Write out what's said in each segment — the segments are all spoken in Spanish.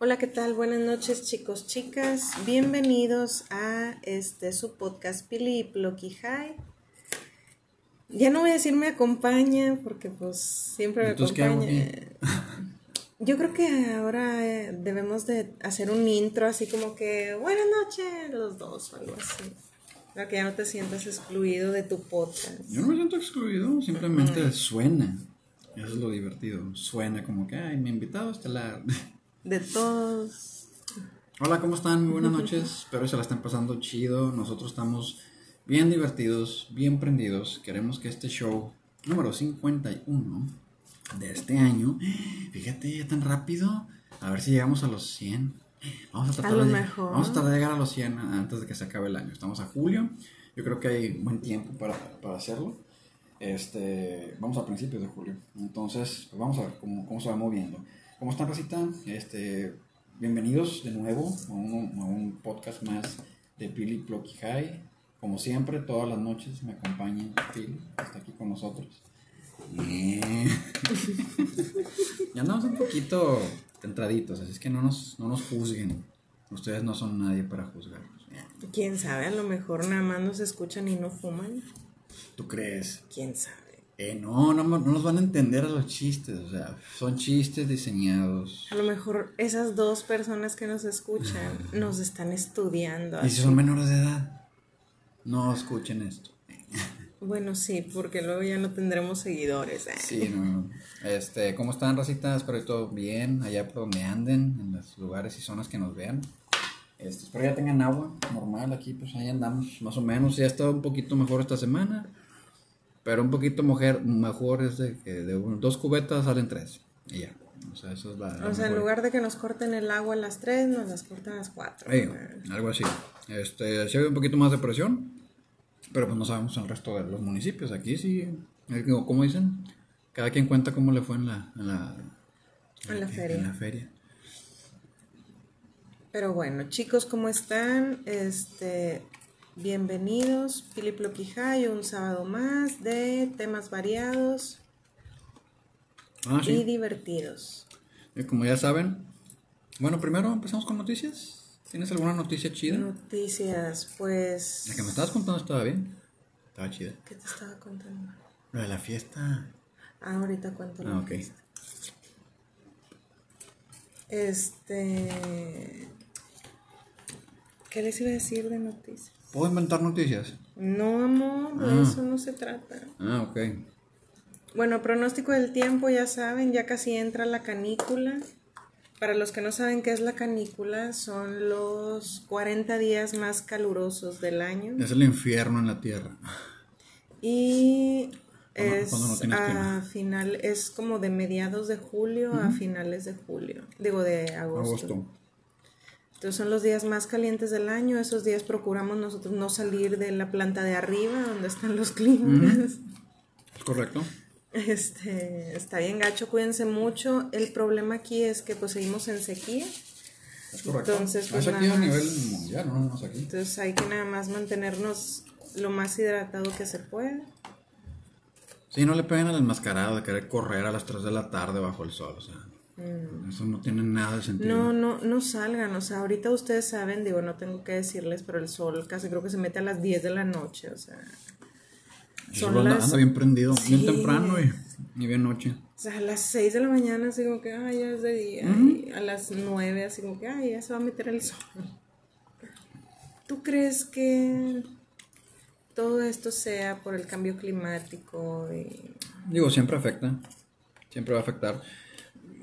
Hola, ¿qué tal? Buenas noches, chicos, chicas. Bienvenidos a este su podcast Pili y Plocky High. Ya no voy a decir me acompaña porque pues siempre me Entonces, ¿qué hago acompaña. Yo creo que ahora eh, debemos de hacer un intro así como que buenas noches los dos o algo así. Para que ya no te sientas excluido de tu podcast. Yo no me siento excluido, simplemente suena. Eso es lo divertido. Suena como que, ay, mi invitado estelar. De todos. Hola, ¿cómo están? Muy buenas noches. Espero que se la estén pasando chido. Nosotros estamos bien divertidos, bien prendidos. Queremos que este show número 51 de este año, fíjate, ya tan rápido. A ver si llegamos a los 100. Vamos a tratar, A lo de, mejor. Vamos a tratar de llegar a los 100 antes de que se acabe el año. Estamos a julio. Yo creo que hay buen tiempo para, para hacerlo. Este, vamos a principios de julio. Entonces, pues vamos a ver cómo, cómo se va moviendo. ¿Cómo están, Rosita? Este, bienvenidos de nuevo a un, a un podcast más de Pili Plocky High. Como siempre, todas las noches me acompaña Pili, que está aquí con nosotros. Eh. ya andamos un poquito entraditos, así es que no nos, no nos juzguen. Ustedes no son nadie para juzgarnos. Quién sabe, a lo mejor nada más nos escuchan y no fuman. ¿Tú crees? Quién sabe. Eh, no, no, no nos van a entender a los chistes, o sea, son chistes diseñados. A lo mejor esas dos personas que nos escuchan nos están estudiando. Y si son menores de edad, no escuchen esto. Bueno, sí, porque luego ya no tendremos seguidores. ¿eh? Sí, no. Este, ¿cómo están, Rosita? Espero que todo bien, allá por donde anden, en los lugares y zonas que nos vean. Este, espero ya tengan agua normal aquí, pues ahí andamos, más o menos. Ya ha estado un poquito mejor esta semana, pero un poquito mejor, mejor es de que de un- dos cubetas salen tres. Y ya. O sea, eso es la. la O sea, en lugar de que nos corten el agua a las 3, nos las cortan a las 4. Sí, algo así. Este, sí hay un poquito más de presión, pero pues no sabemos el resto de los municipios. Aquí sí, como dicen, cada quien cuenta cómo le fue en la, en la, En la feria. en la feria. Pero bueno, chicos, ¿cómo están? Este, bienvenidos. Philip Loquijay, un sábado más de temas variados Ah, y divertidos. Y como ya saben, bueno, primero empezamos con noticias. ¿Tienes alguna noticia chida? Noticias, pues... La que me estabas contando estaba bien. Estaba chida. ¿Qué te estaba contando? Lo de la fiesta. Ah, ahorita cuento. la Ah, ok. noticia. Este... ¿Qué les iba a decir de noticias? ¿Puedo inventar noticias? No, amor, de Ah. eso no se trata. Ah, ok. Bueno, pronóstico del tiempo, ya saben, ya casi entra la canícula. Para los que no saben qué es la canícula, son los 40 días más calurosos del año. Es el infierno en la tierra. Y es no a final, es como de mediados de julio a finales de julio, digo de agosto. Agosto. Entonces son los días más calientes del año. Esos días procuramos nosotros no salir de la planta de arriba, donde están los climas. ¿Es correcto? Este, está bien gacho, cuídense mucho. El problema aquí es que pues seguimos en sequía, Es correcto. Entonces, pues, nada a nivel mundial, no aquí. entonces hay que nada más mantenernos lo más hidratado que se pueda. Sí, no le peguen al enmascarado de querer correr a las 3 de la tarde bajo el sol, o sea. Eso no tiene nada de sentido. Mm. No, no, no salgan, o sea, ahorita ustedes saben, digo, no tengo que decirles, pero el sol casi creo que se mete a las 10 de la noche, o sea, son anda, las- anda bien prendido, bien Sí. temprano y, y bien noche. o sea, a las 6 de la mañana así como que, ay, ya es de día, y a las 9 así como que, ay, ya se va a meter el sol. ¿Tú crees que todo esto sea por el cambio climático? Y... Digo, siempre afecta. Siempre va a afectar.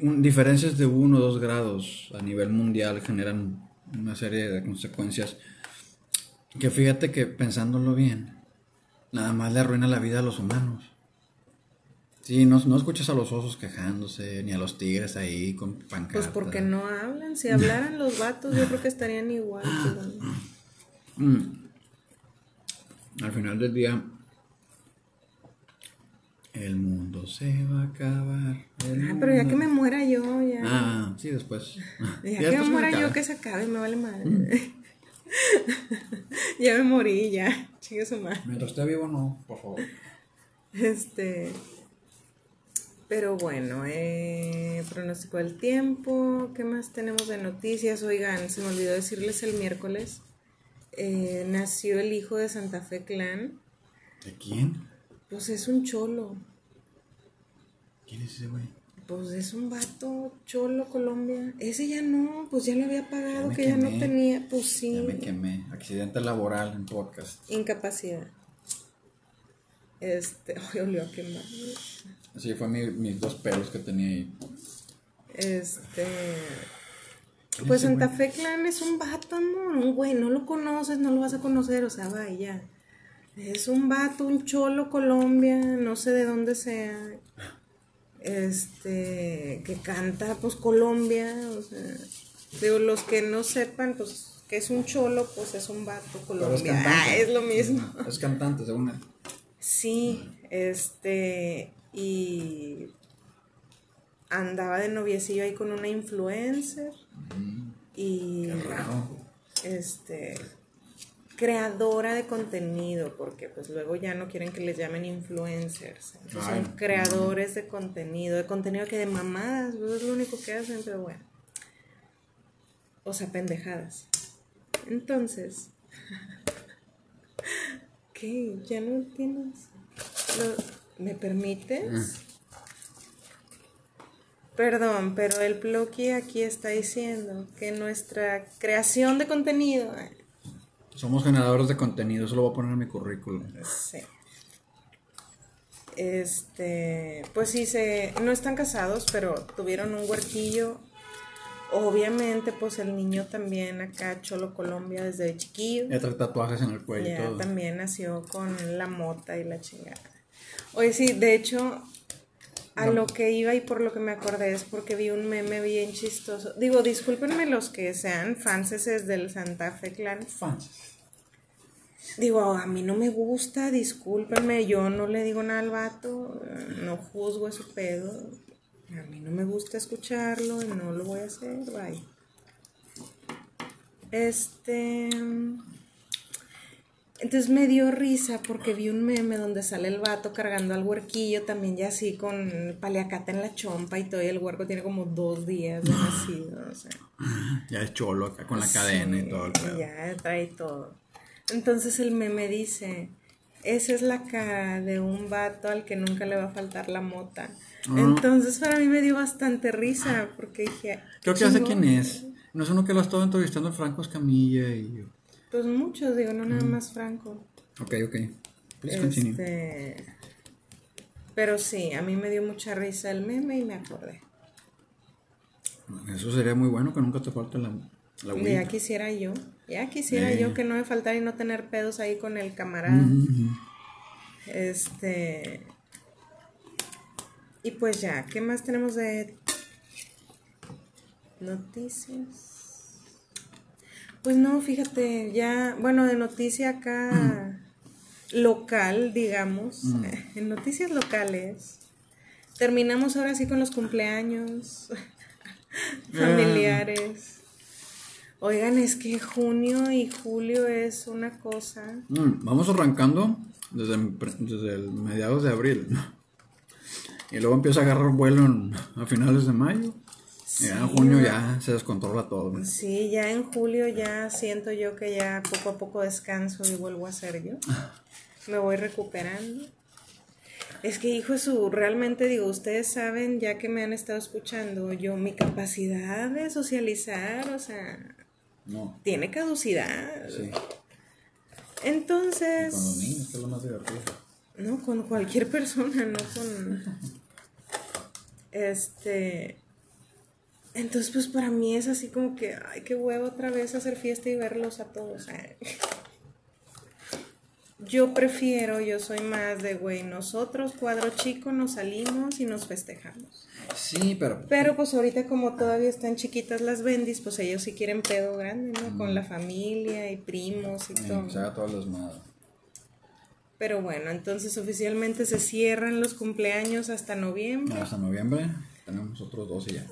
Un- diferencias de 1 o 2 grados a nivel mundial generan una serie de consecuencias que fíjate que pensándolo bien, nada más le arruina la vida a los humanos. Sí, no, no escuchas a los osos quejándose, ni a los tigres ahí con Pues pancartas. porque no hablan, si hablaran los vatos yo creo que estarían igual. que- Mm. Al final del día, el mundo se va a acabar. Ah, pero ya que me muera yo, ya. Ah, sí, después. ya Ya que me muera yo, que se acabe, me vale madre. ya me morí, ya. Chingue su madre. Mientras esté vivo, no, por favor. Este. Pero bueno, eh, pronóstico del tiempo, ¿qué más tenemos de noticias? Oigan, se me olvidó decirles el miércoles, eh, nació el hijo de Santa Fe Clan. ¿De quién? Pues es un cholo. ¿Quién es ese güey? Pues es un vato cholo Colombia. Ese ya no, pues ya lo había pagado, que ya no tenía, pues Ya sí. me quemé. Accidente laboral en podcast. Incapacidad. Este, ay, olió a quemar. Así fue mi- mis dos pelos que tenía ahí. Este. ¿Quién Pues Santa? Fe Clan es un vato, amor. Un güey, no lo conoces, no lo vas a conocer, o sea, vaya. Es un vato, un cholo Colombia, no sé de dónde sea. Este, que canta, pues Colombia, o sea. Digo, los que no sepan, pues, que es un cholo, pues es un vato es Colombia. cantante. Ah, es lo mismo. Es cantante, según él. Sí, este, y andaba de noviecillo ahí con una influencer y Qué raro. este creadora de contenido, porque pues luego ya no quieren que les llamen influencers, entonces Ay, son creadores de contenido, de contenido que de mamadas, pues, es lo único que hacen, pero bueno. O sea, pendejadas. Entonces, ¿qué? ¿Ya no tienes? Lo- ¿Me permites? Perdón, pero el Ploqui aquí está diciendo que nuestra creación de contenido Somos generadores de contenido, eso lo voy a poner en mi currículum. Sí. Este, pues sí, se, no están casados, pero tuvieron un huerquillo. Obviamente, pues el niño también acá, Cholo Colombia, desde chiquillo. Ya trae tatuajes en el cuello y Ya todo. también nació con la mota y la chingada. Oye, sí, de hecho, a lo que iba y por lo que me acordé es porque vi un meme bien chistoso. Digo, discúlpenme los que sean fanses del Santa Fe Clan. Fans. Digo, a mí no me gusta, discúlpenme, yo no le digo nada al vato, no juzgo ese pedo. A mí no me gusta escucharlo y no lo voy a hacer, bye. Este. Entonces me dio risa porque vi un meme donde sale el vato cargando al huerquillo también ya así con paliacata en la chompa y todo y el huerco tiene como dos días de nacido, o sea. Ya es cholo acá con la cadena y todo el pedo. Ya trae todo. Entonces el meme dice, esa es la cara de un vato al que nunca le va a faltar la mota. Ah. Entonces para mí me dio bastante risa porque dije... Creo que ya sé quién es. No es uno que lo ha estado entrevistando el Franco Escamilla y... Pues muchos, digo, no nada más Franco. Ok, ok. Please continue. Este, pero sí, a mí me dio mucha risa el meme y me acordé. Eso sería muy bueno que nunca te falte la, la Ya quisiera yo, ya quisiera Eh. yo que no me faltara y no tener pedos ahí con el camarada. Este. Y pues ya, ¿qué más tenemos de noticias? Pues no, fíjate, ya, bueno, de noticia acá local, digamos, en noticias locales. Terminamos ahora sí con los cumpleaños familiares. Oigan, es que junio y julio es una cosa. Mm, vamos arrancando desde, desde el mediados de abril. Y luego empieza a agarrar vuelo en- a finales de mayo. Ya en junio ya se descontrola todo. Sí, ya en julio ya siento yo que ya poco a poco descanso y vuelvo a ser yo. Me voy recuperando. Es que, hijo de su, realmente digo, ustedes saben, ya que me han estado escuchando, yo, mi capacidad de socializar, o sea, No, tiene caducidad. sí. Entonces, Con los niños, que es lo más divertido. no, con cualquier persona, no con... Este... Entonces, pues para mí es así como que, ay, qué huevo otra vez hacer fiesta y verlos a todos. ay. Yo prefiero, yo soy más de, güey, nosotros, cuadro chico, nos salimos y nos festejamos. Sí, pero Pero pues ahorita como todavía están chiquitas las bendis, pues ellos sí quieren pedo grande, ¿no? Con la familia y primos y eh, todo. se haga todo el desmadre. Pero bueno, entonces oficialmente se cierran los cumpleaños hasta noviembre Hasta noviembre tenemos otros dos y ya.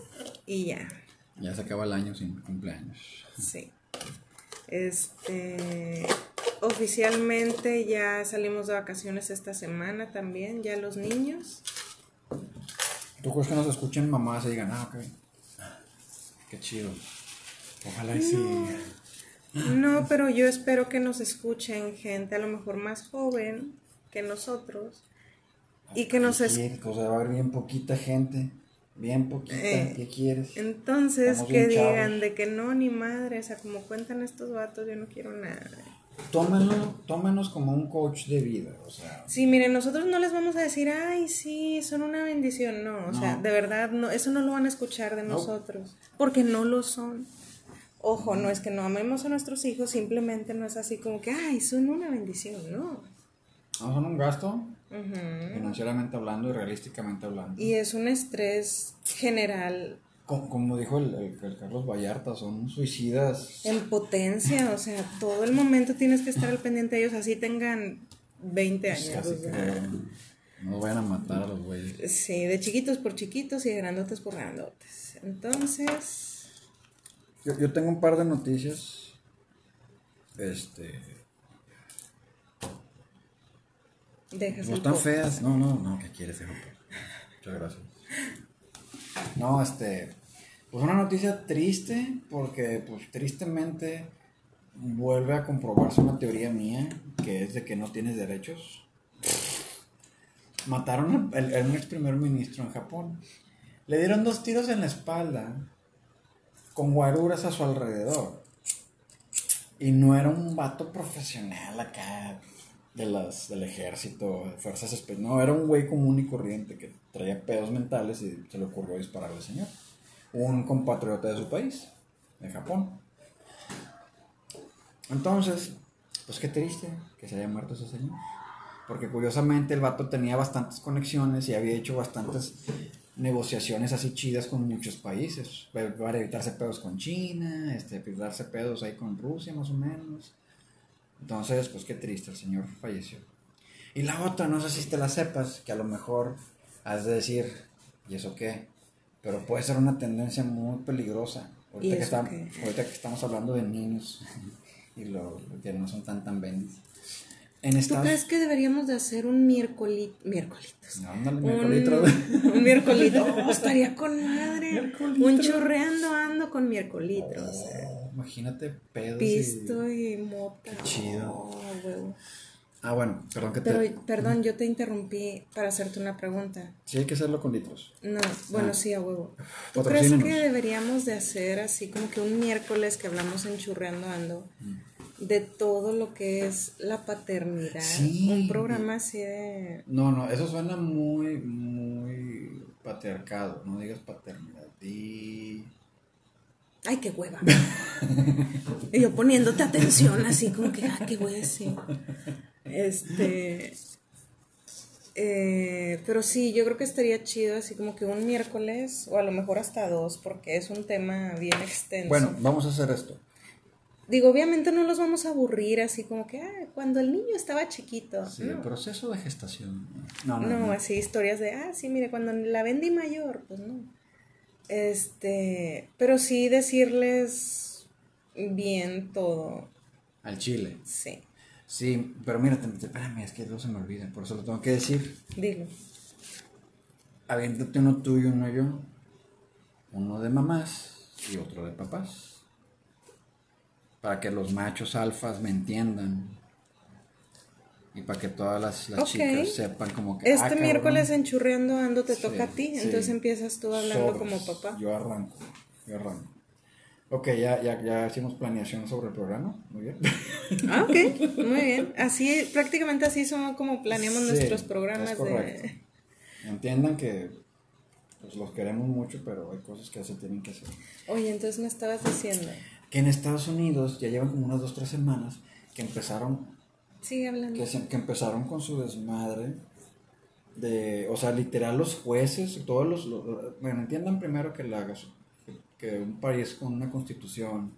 Y ya, Ya se acaba el año sin cumpleaños. sí. Este, oficialmente ya salimos de vacaciones esta semana también, ya los niños. ¿Tú crees que nos escuchen mamás y digan, ah, ok, qué chido? Ojalá y sí. No, pero yo espero que nos escuchen gente a lo mejor más joven que nosotros y que nos ¿Qué es- quieres? O sea, va a haber bien poquita gente, bien poquita, Eh, ¿qué quieres? Entonces, Estamos que digan chavos. de que no, ni madre, o sea, como cuentan estos vatos, yo no quiero nada. Tómenlo, tómenos como un coach de vida, o sea, Sí, miren, nosotros no les vamos a decir, ay, sí, son una bendición, no, o sea, de verdad, no, eso no lo van a escuchar de No. nosotros, porque no lo son. Ojo, no es que no amemos a nuestros hijos, simplemente no es así como que, ay, son una bendición, no. no son un gasto, Financieramente hablando y realísticamente hablando. Y es un estrés general como, como dijo el, el- el Carlos Vallarta, son suicidas. en potencia, o sea, todo el momento tienes que estar al pendiente de ellos, así tengan 20 Pues años. casi o sea. que no vayan a matar a los güeyes. Sí, de chiquitos por chiquitos y de grandotes por grandotes. Entonces, Yo, yo tengo un par de noticias. Este. Dejas No están feas. No, no, no, ¿qué quieres, hijo? Muchas gracias. No, este. Pues una noticia triste, porque, pues, tristemente vuelve a comprobarse una teoría mía, que es de que no tienes derechos. Mataron al al- ex primer ministro en Japón. Le dieron dos tiros en la espalda, con guaruras a su alrededor. Y no era un vato profesional acá de las, del ejército, de fuerzas especiales. No, era un güey común y corriente que traía pedos mentales y se le ocurrió dispararle al señor. Un compatriota de su país, de Japón. Entonces, pues qué triste que se haya muerto ese señor. Porque curiosamente el vato tenía bastantes conexiones y había hecho bastantes negociaciones así chidas con muchos países. Para evitarse pedos con China, este, evitarse pedos ahí con Rusia más o menos. Entonces, pues qué triste, el señor falleció. Y la otra, no sé si te la sepas, que a lo mejor has de decir, ¿y eso qué? Pero puede ser una tendencia muy peligrosa. Ahorita, ¿Y que, qué? ahorita que estamos hablando de niños y lo, que no son tan tan bendis. En ¿tú Estados crees que deberíamos de hacer un miércoles, miércolitos? No, ándale, Un, miércolitro. un miércolito. Oh, estaría con madre. Miércolitro. Un churreando ando con miércolitros. Oh, imagínate pedos Pisto y... y mota. Qué chido. Oh, huevo. Ah, bueno, perdón que te... Pero, perdón, yo te interrumpí para hacerte una pregunta. Sí, hay que hacerlo con litros. No, bueno, Ah. sí, a huevo. ¿Tú crees que deberíamos de hacer así como que un miércoles que hablamos en Churreando Ando de todo lo que es la paternidad? Sí. Un programa así de... No, no, eso suena muy, muy patriarcado. No digas paternidad. Di... Ay, qué hueva. y yo poniéndote atención así como que, ah, qué voy a decir. Este... eh, pero sí, yo creo que estaría chido así como que un miércoles o a lo mejor hasta dos porque es un tema bien extenso. Bueno, vamos a hacer esto. Digo, obviamente no los vamos a aburrir así como que, ah, cuando el niño estaba chiquito. Sí, el no, proceso de gestación. No, no, no, no. así historias de, ah, sí, mire, cuando la vendí mayor, pues no. Este, pero sí decirles bien todo, Al chile. sí, Sí, pero mira, espérame, es que no se me olvida, por eso lo tengo que decir. dilo. Aviéntate uno tuyo, uno yo. Uno de mamás y otro de papás. Para que los machos alfas me entiendan. Y para que todas las, las Ok. chicas sepan como que... Este ah, miércoles en Churreando Ando te Sí, toca a ti, sí. entonces empiezas tú hablando Sobres. como papá. Yo arranco, yo arranco. Ok, ya, ya, ya hicimos planeación sobre el programa. Muy bien. Ah, ok, muy bien. Así, prácticamente así son como planeamos Sí, nuestros programas es correcto. de... Entiendan que pues, los queremos mucho, pero hay cosas que se tienen que hacer. Oye, entonces me estabas diciendo. Que en Estados Unidos ya llevan como unas dos, tres semanas que empezaron Sigue hablando. que, se- que empezaron con su desmadre de, o sea, literal los jueces, todos los, los- bueno, entiendan primero que, la, que, un país con una constitución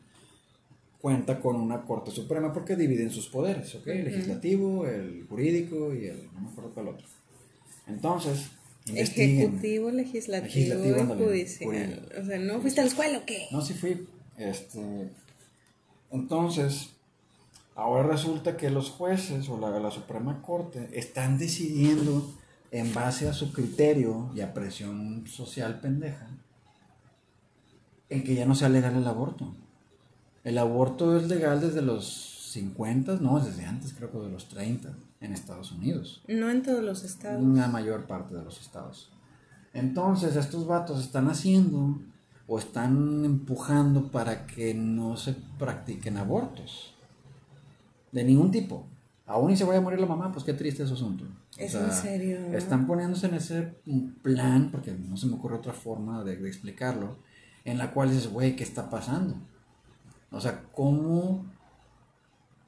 cuenta con una corte suprema porque dividen sus poderes, ¿ok? El legislativo, el jurídico y el, no me acuerdo cuál otro. Entonces. Ejecutivo, legislativo, Legislativo, y judicial. O sea, ¿no fuiste a la escuela o qué? No, sí fui. Este, entonces, ahora resulta que los jueces o la, la Suprema Corte están decidiendo en base a su criterio y a presión social pendeja, en que ya no sea legal el aborto. El aborto es legal desde los 50, no, desde antes creo que de los 30 en Estados Unidos. No en todos los estados. En la mayor parte de los estados. Entonces estos vatos están haciendo o están empujando para que no se practiquen abortos. De ningún tipo. Aún y se vaya a morir la mamá, pues qué triste ese asunto. Es en serio. Están poniéndose en ese plan, porque no se me ocurre otra forma de, de explicarlo, en la cual dices, güey, ¿qué está pasando? O sea, ¿cómo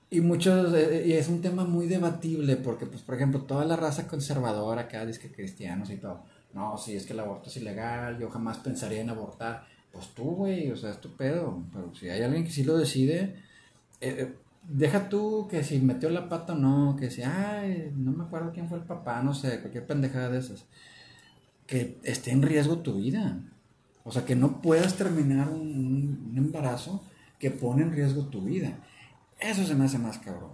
y muchos, eh, y es un tema muy debatible porque, pues, por ejemplo, toda la raza conservadora acá dice que cristianos y todo, no, si es que el aborto es ilegal, yo jamás pensaría en abortar. Pues tú, güey, o sea, es tu pedo. Pero si hay alguien que sí lo decide, eh, eh, deja tú que si metió la pata o no, que si, ay, no me acuerdo quién fue el papá, no sé, cualquier pendejada de esas. Que esté en riesgo tu vida. O sea, que no puedas terminar un embarazo que pone en riesgo tu vida. Eso se me hace más cabrón.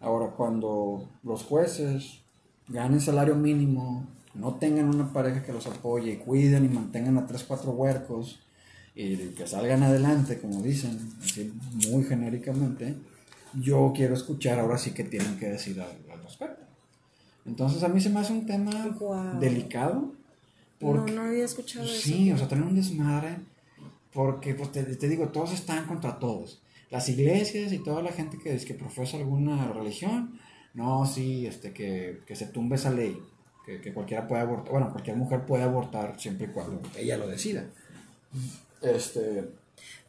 Ahora, cuando los jueces ganen salario mínimo, no tengan una pareja que los apoye y cuiden y mantengan a tres, cuatro huercos y que salgan adelante, como dicen, así muy genéricamente, yo quiero escuchar ahora sí que tienen que decir al, respecto. Entonces a mí se me hace un tema delicado. Porque, no, no había escuchado eso. Sí, o sea, tener un desmadre, porque pues te, te digo, todos están contra todos las iglesias y toda la gente que, es, que profesa alguna religión, no, sí, este, que, se tumbe esa ley, que, cualquiera puede abortar, bueno, cualquier mujer puede abortar siempre y cuando ella lo decida. Este...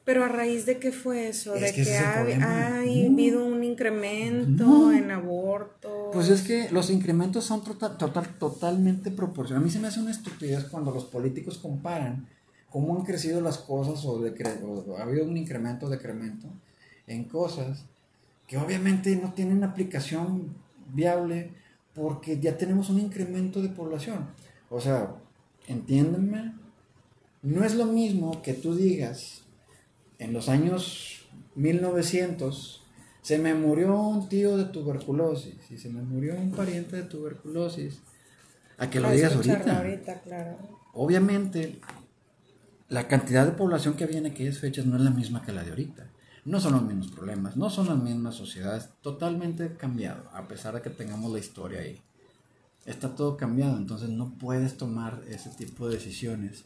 Pero a raíz de qué fue eso, de que, ha, habido un incremento en aborto. Pues es que los incrementos son total, total, totalmente proporcionales. A mí se me hace una estupidez cuando los políticos comparan cómo han crecido las cosas o, de, o ha habido un incremento o decremento en cosas que obviamente no tienen aplicación viable porque ya tenemos un incremento de población. O sea, entiéndenme, no es lo mismo que tú digas, en los años 1900, se me murió un tío de tuberculosis y se me murió un pariente de tuberculosis, a que lo digas ahorita. ahorita claro. Obviamente, la cantidad de población que había en aquellas fechas no es la misma que la de ahorita no son los mismos problemas, no son las mismas sociedades, totalmente cambiado, a pesar de que tengamos la historia ahí. Está todo cambiado, entonces no puedes tomar ese tipo de decisiones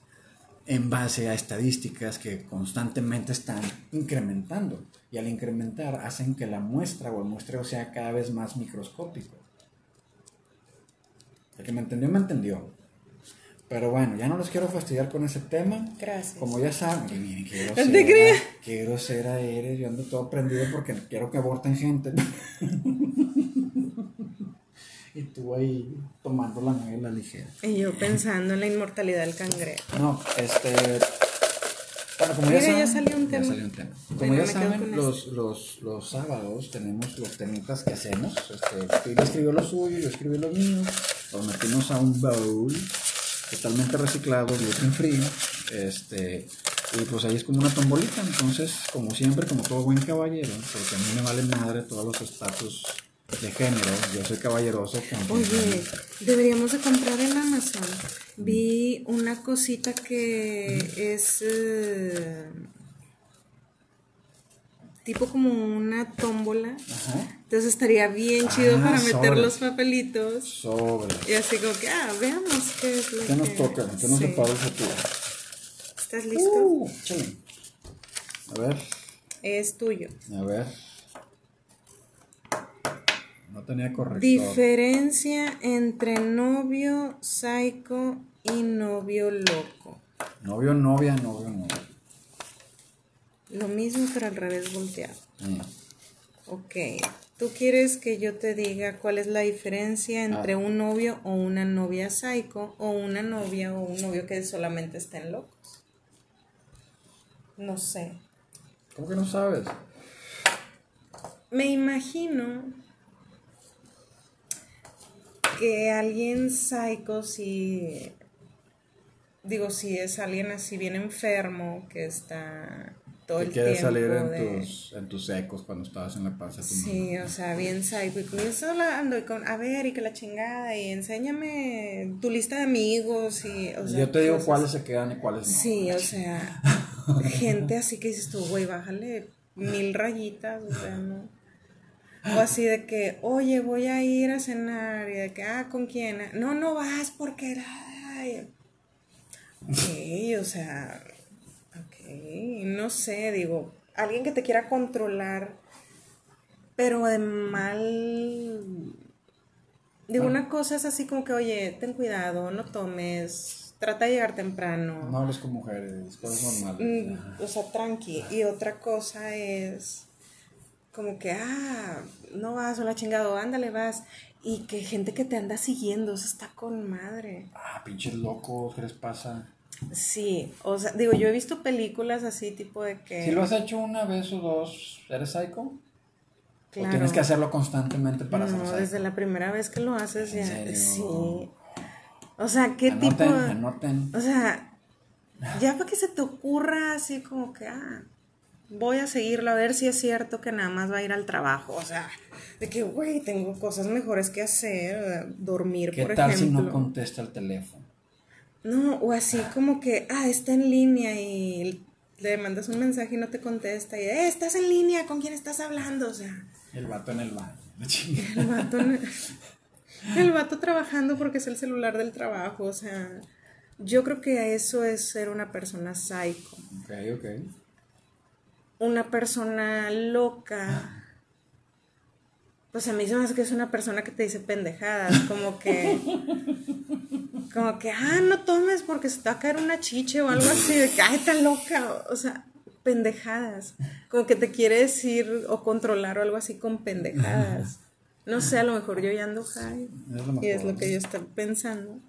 en base a estadísticas que constantemente están incrementando y al incrementar hacen que la muestra o el muestreo sea cada vez más microscópico. El que me entendió, me entendió. Pero bueno, ya no los quiero fastidiar con ese tema. Gracias. Como ya saben, qué grosera, qué grosera eres. Yo ando todo prendido porque quiero que aborten gente. y tú ahí tomando la la ligera. Y yo pensando en la inmortalidad del cangrejo. No, este. Bueno, como ya, saben, ya salió un tema. Ya salió un tema. Como ya saben, los, los, los, sábados tenemos los temitas que hacemos. Este, él escribió lo suyo, yo escribí lo mío. Los metimos a un bowl totalmente reciclado, gluten free, este, y pues ahí es como una tombolita, entonces, como siempre, como todo buen caballero, porque a mí me vale madre todos los estatus de género, yo soy caballeroso. Oye, deberíamos de comprar en Amazon. Vi una cosita que es... Eh, tipo como una tómbola. Entonces estaría bien chido ah, para meter los papelitos. Sobre. Y así como que, ah, veamos qué es lo ¿Qué nos toca? ¿Qué nos depara el futuro? ¿Estás listo? Uh, sí. A ver. Es tuyo. A ver. No tenía corrector. Diferencia entre novio psycho y novio loco. Novio, novia, novio, novio. Lo mismo pero al revés volteado. Mm. Ok. ¿Tú quieres que yo te diga cuál es la diferencia entre ah. un novio o una novia psycho o una novia o un novio que solamente estén locos? No sé. ¿Cómo que no sabes? Me imagino que alguien psycho si digo si es alguien así bien enfermo que está todo Te el quieres tiempo. salir en, de- tus, en tus ecos cuando estabas en la panza Sí, mamá. o sea, bien psycho. Y comienzo hablando y con, a ver, y que la chingada, y enséñame tu lista de amigos. Y, o sea, Yo te digo cosas- cuáles se quedan y cuáles no. Sí, o sea, gente así que dices tú, güey, bájale mil rayitas, o sea, no. O así de que, oye, voy a ir a cenar, y de que, ah, ¿con quién? No, no vas porque, ay. Ok, o sea, ok, no sé, digo, alguien que te quiera controlar, pero de mal. Digo, una cosa es así como que, oye, ten cuidado, no tomes, trata de llegar temprano. No hables con mujeres, cosas normales. Mm, o sea, tranqui. Y otra cosa es como que, ah, no vas o la chingado, ándale, vas. Y que gente que te anda siguiendo, eso está con madre. Ah, pinches locos, ¿qué les pasa? Sí, o sea, digo, yo he visto películas así, tipo de que. Si lo has hecho una vez o dos, ¿eres psycho? claro, ¿O tienes que hacerlo constantemente para No, desde la primera vez que lo haces ¿En ya. serio? Sí. O sea, ¿qué anoten, tipo? anoten. O sea, ya para que se te ocurra así como que, ah, voy a seguirlo a ver si es cierto que nada más va a ir al trabajo. O sea, de que, güey, tengo cosas mejores que hacer, dormir, ¿Qué por tal si ejemplo. no contesta el teléfono? No, o así como que, ah, está en línea y le mandas un mensaje y no te contesta y, eh, estás en línea, ¿con quién estás hablando? O sea, El vato en el baño. el vato, el vato trabajando porque es el celular del trabajo, o sea, yo creo que eso es ser una persona psycho. Ok, ok. Una persona loca, pues a mí se me hace que es una persona que te dice pendejadas, como que, como que, ah, no tomes porque se te va a caer una chiche o algo así, de que, ay, está loca, o sea, pendejadas, como que te quiere decir o controlar o algo así con pendejadas. No sé, a lo mejor yo ya ando high y es lo que yo estoy pensando.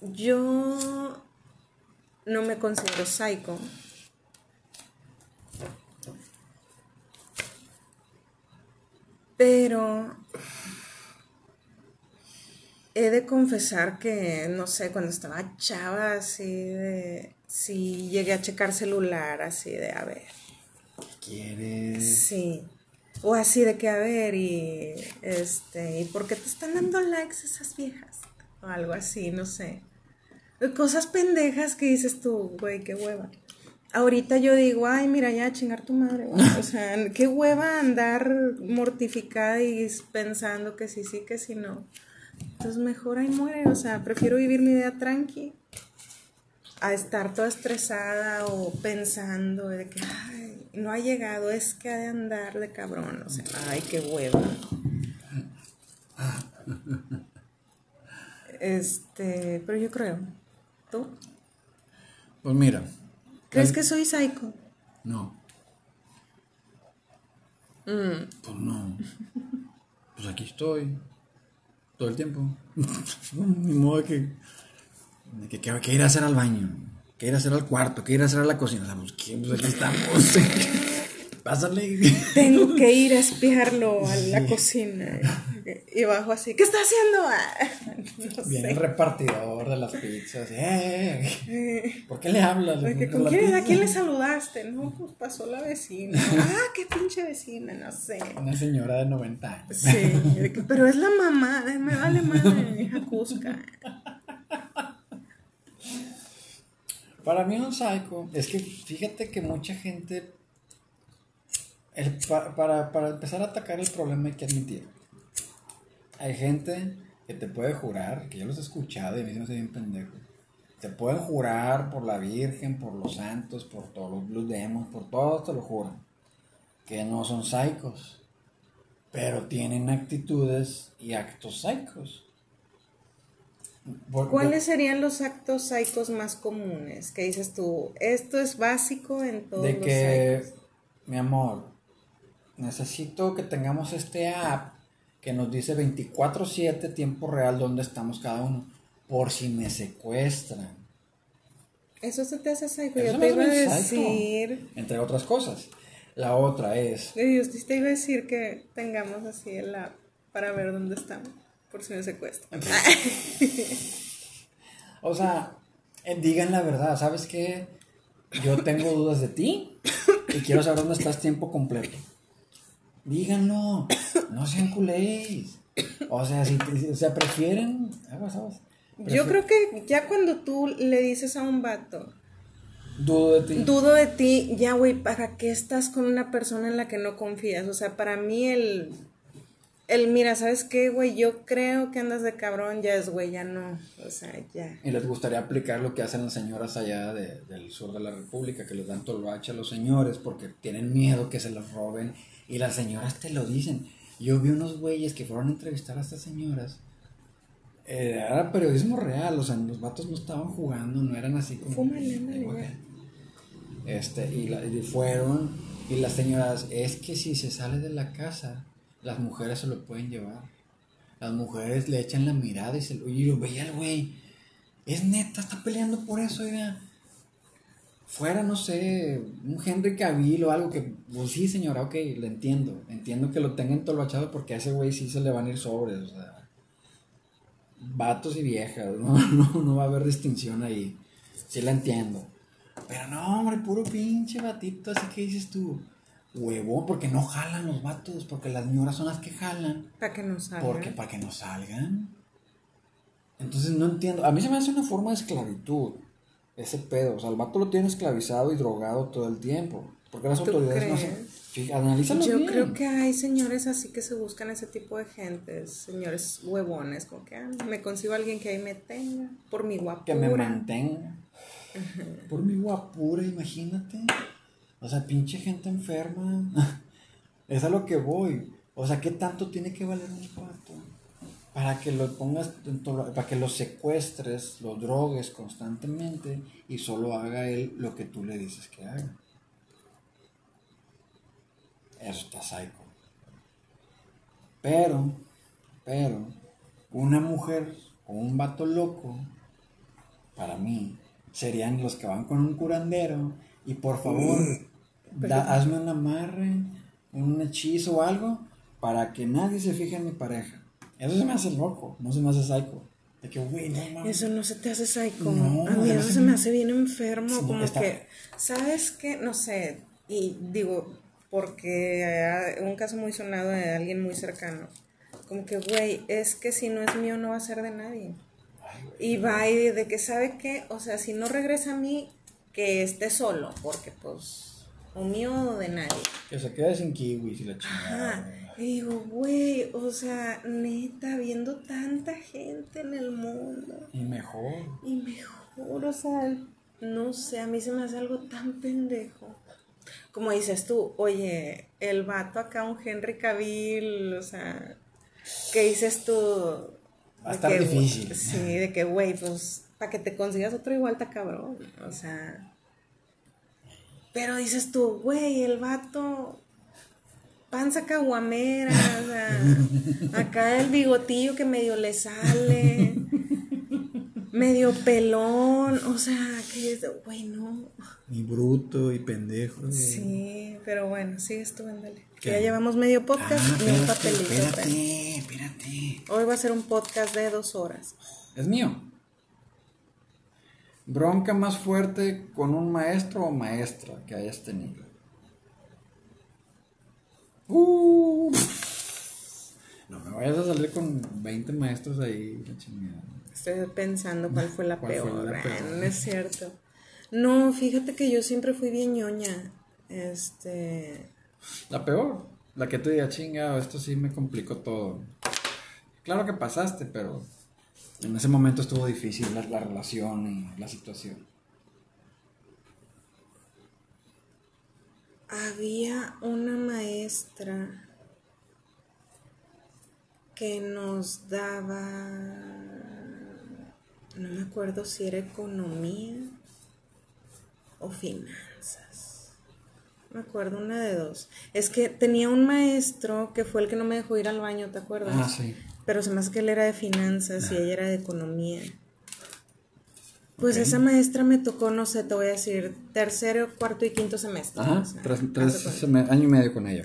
Yo no me considero psycho. Pero he de confesar que, no sé, cuando estaba chava, así de... Sí, llegué a checar celular, así de, a ver. ¿Qué quieres? Sí. O así de que, a ver, y este, ¿y por qué te están dando likes esas viejas? O algo así, no sé. Cosas pendejas que dices tú, güey, qué hueva. Ahorita yo digo, ay, mira, ya chingar tu madre, güey. O sea, qué hueva andar mortificada y pensando que sí, sí, que sí, no. Entonces mejor ahí muere, o sea, prefiero vivir mi vida tranqui a estar toda estresada o pensando de que, ay, no ha llegado, es que ha de andar de cabrón, o sea, ay, qué hueva. Este, pero yo creo. ¿Tú? Pues mira. ¿Crees que soy psycho? No. Mm, Pues no. Pues aquí estoy. Todo el tiempo. Ni modo de que. de que, que, que ir a hacer al baño. Que ir a hacer al cuarto. Que ir a hacer a la cocina. O sea, pues, ¿qué? Pues aquí estamos. Pásale. Tengo que ir a espiarlo a la cocina. Y bajo así, ¿qué está haciendo? No Viene el repartidor de las pizzas. ¡Eh! ¿Por qué le hablas? De que, ¿Por ¿con quién, ¿A quién le saludaste? No, pues pasó la vecina. Ah, qué pinche vecina, no sé. Una señora de 90 años. Sí, pero es la mamá, ay, me vale madre, hija Cusca. Para mí un psycho es que fíjate que mucha gente, el- pa- para, para empezar a atacar el problema hay que admitir. Hay gente que te puede jurar, que yo los he escuchado y a mí se me hace bien pendejo. Te pueden jurar por la Virgen, por los santos, por todos los Blue Demons, por todos te lo juran. Que no son psicos, pero tienen actitudes y actos psicos. ¿Cuáles serían los actos psicos más comunes? Que dices tú, esto es básico en todos de los que, psicos. mi amor, necesito que tengamos este app que nos dice 24/7 tiempo real dónde estamos cada uno, por si me secuestran. Eso se te hace psycho. Eso Yo te iba a psycho, decir, entre otras cosas. La otra es, yo te iba a decir que tengamos así el app para ver dónde estamos, por si me secuestran. o sea, eh, digan la verdad, ¿sabes qué? yo tengo dudas de ti y quiero saber dónde estás tiempo completo. Díganlo, no sean culés. O sea, si o sea, prefieren. Aguas, aguas. Yo creo que ya cuando tú le dices a un vato, Dudo de ti. dudo de ti, ya, güey, ¿para qué estás con una persona en la que no confías? O sea, para mí el, el mira, ¿sabes qué, güey? Yo creo que andas de cabrón, ya es, güey, ya no. O sea, ya. Y les gustaría aplicar lo que hacen las señoras allá de- del sur de la República, que les dan tolvache a los señores porque tienen miedo que se los roben. Y las señoras te lo dicen. Yo vi unos güeyes que fueron a entrevistar a estas señoras. Eh, era periodismo real, o sea, los vatos no estaban jugando, no eran así como... Fúmale. Este, y, la- y fueron, y las señoras, es que si se sale de la casa, las mujeres se lo pueden llevar. Las mujeres le echan la mirada y se lo, y lo veía el güey. Es neta, está peleando por eso, oiga. Fuera, no sé, un Henry Cavill o algo que, pues sí, señora, ok, le entiendo. Entiendo que lo tengan tolvachado porque a ese güey sí se le van a ir sobres, o sea. Vatos y viejas, no, no, no va a haber distinción ahí. Sí la entiendo. Pero no, hombre, puro pinche batito, así que dices tú, huevón, porque no jalan los vatos, porque las señoras son las que jalan. Para que no salga. Porque para que no salgan. Entonces no entiendo. A mí se me hace una forma de esclavitud. Ese pedo. O sea, el vato lo tiene esclavizado y drogado todo el tiempo. Porque las ¿Tú autoridades no hacen. Analízalo Yo bien. creo que hay señores así que se buscan ese tipo de gente, señores huevones, como que ah, me consigo a alguien que ahí me tenga, por mi guapura. Que me mantenga. Por mi guapura, imagínate. O sea, pinche gente enferma. es a lo que voy. O sea, ¿qué tanto tiene que valer un vato? Para que lo pongas, para que lo secuestres, lo drogues constantemente y solo haga él lo que tú le dices que haga. Eso está psycho. Pero, pero, una mujer o un vato loco, para mí, serían los que van con un curandero y por favor, da- hazme un amarre, un hechizo o algo para que nadie se fije en mi pareja. Eso se me hace loco, no se me hace psycho. De que, güey, no mames. Eso no se te hace psycho. No, a mí eso se me hace bien enfermo. Sí, como está- que, ¿sabes qué? No sé. Y digo, porque un caso muy sonado de alguien muy cercano. Como que, güey, es que si no es mío, no va a ser de nadie. Y va y de que, ¿sabe qué? O sea, si no regresa a mí, que esté solo. Porque, pues, o mío o de nadie. Que se quede sin kiwis y la chingada. Ajá. Y digo, güey, o sea, neta, viendo tanta gente en el mundo. Y mejor. Y mejor, o sea, no sé, a mí se me hace algo tan pendejo. Como dices tú, oye, el vato acá, un Henry Cavill, o sea, ¿qué dices tú? Va a estar que, difícil. Sí, de que, güey, pues, para que te consigas otro igual está cabrón, o sea. Pero dices tú, güey, el vato, panza caguamera, o sea, acá el bigotillo que medio le sale, medio pelón, o sea, que es, güey, no. Y bruto y pendejo. y- Sí, pero bueno, sigues tú, ándale. ¿Qué? Ya llevamos medio podcast Ah, y un papelito. espérate, espérate. Hoy va a ser un podcast de dos horas. Es mío. Bronca más fuerte con un maestro o maestra que hayas tenido. Uh. No me vayas a salir con 20 maestros ahí, la chingada. Estoy pensando cuál fue la ¿Cuál fue peor. la peor? Bueno, no es cierto. No, fíjate que yo siempre fui bien ñoña. Este. La peor, la que te diga chinga, esto sí me complicó todo. Claro que pasaste, pero en ese momento estuvo difícil la, la relación y la situación. Había una maestra que nos daba, no me acuerdo si era economía o finanzas. No me acuerdo, una de dos. Es que tenía un maestro que fue el que no me dejó ir al baño, ¿te acuerdas? Ah, sí. Pero se me hace que él era de finanzas y ella era de economía. Pues esa maestra me tocó, no sé, te voy a decir, tercero, cuarto y quinto semestre. Ajá, o sea, tres, tres año y medio con ella.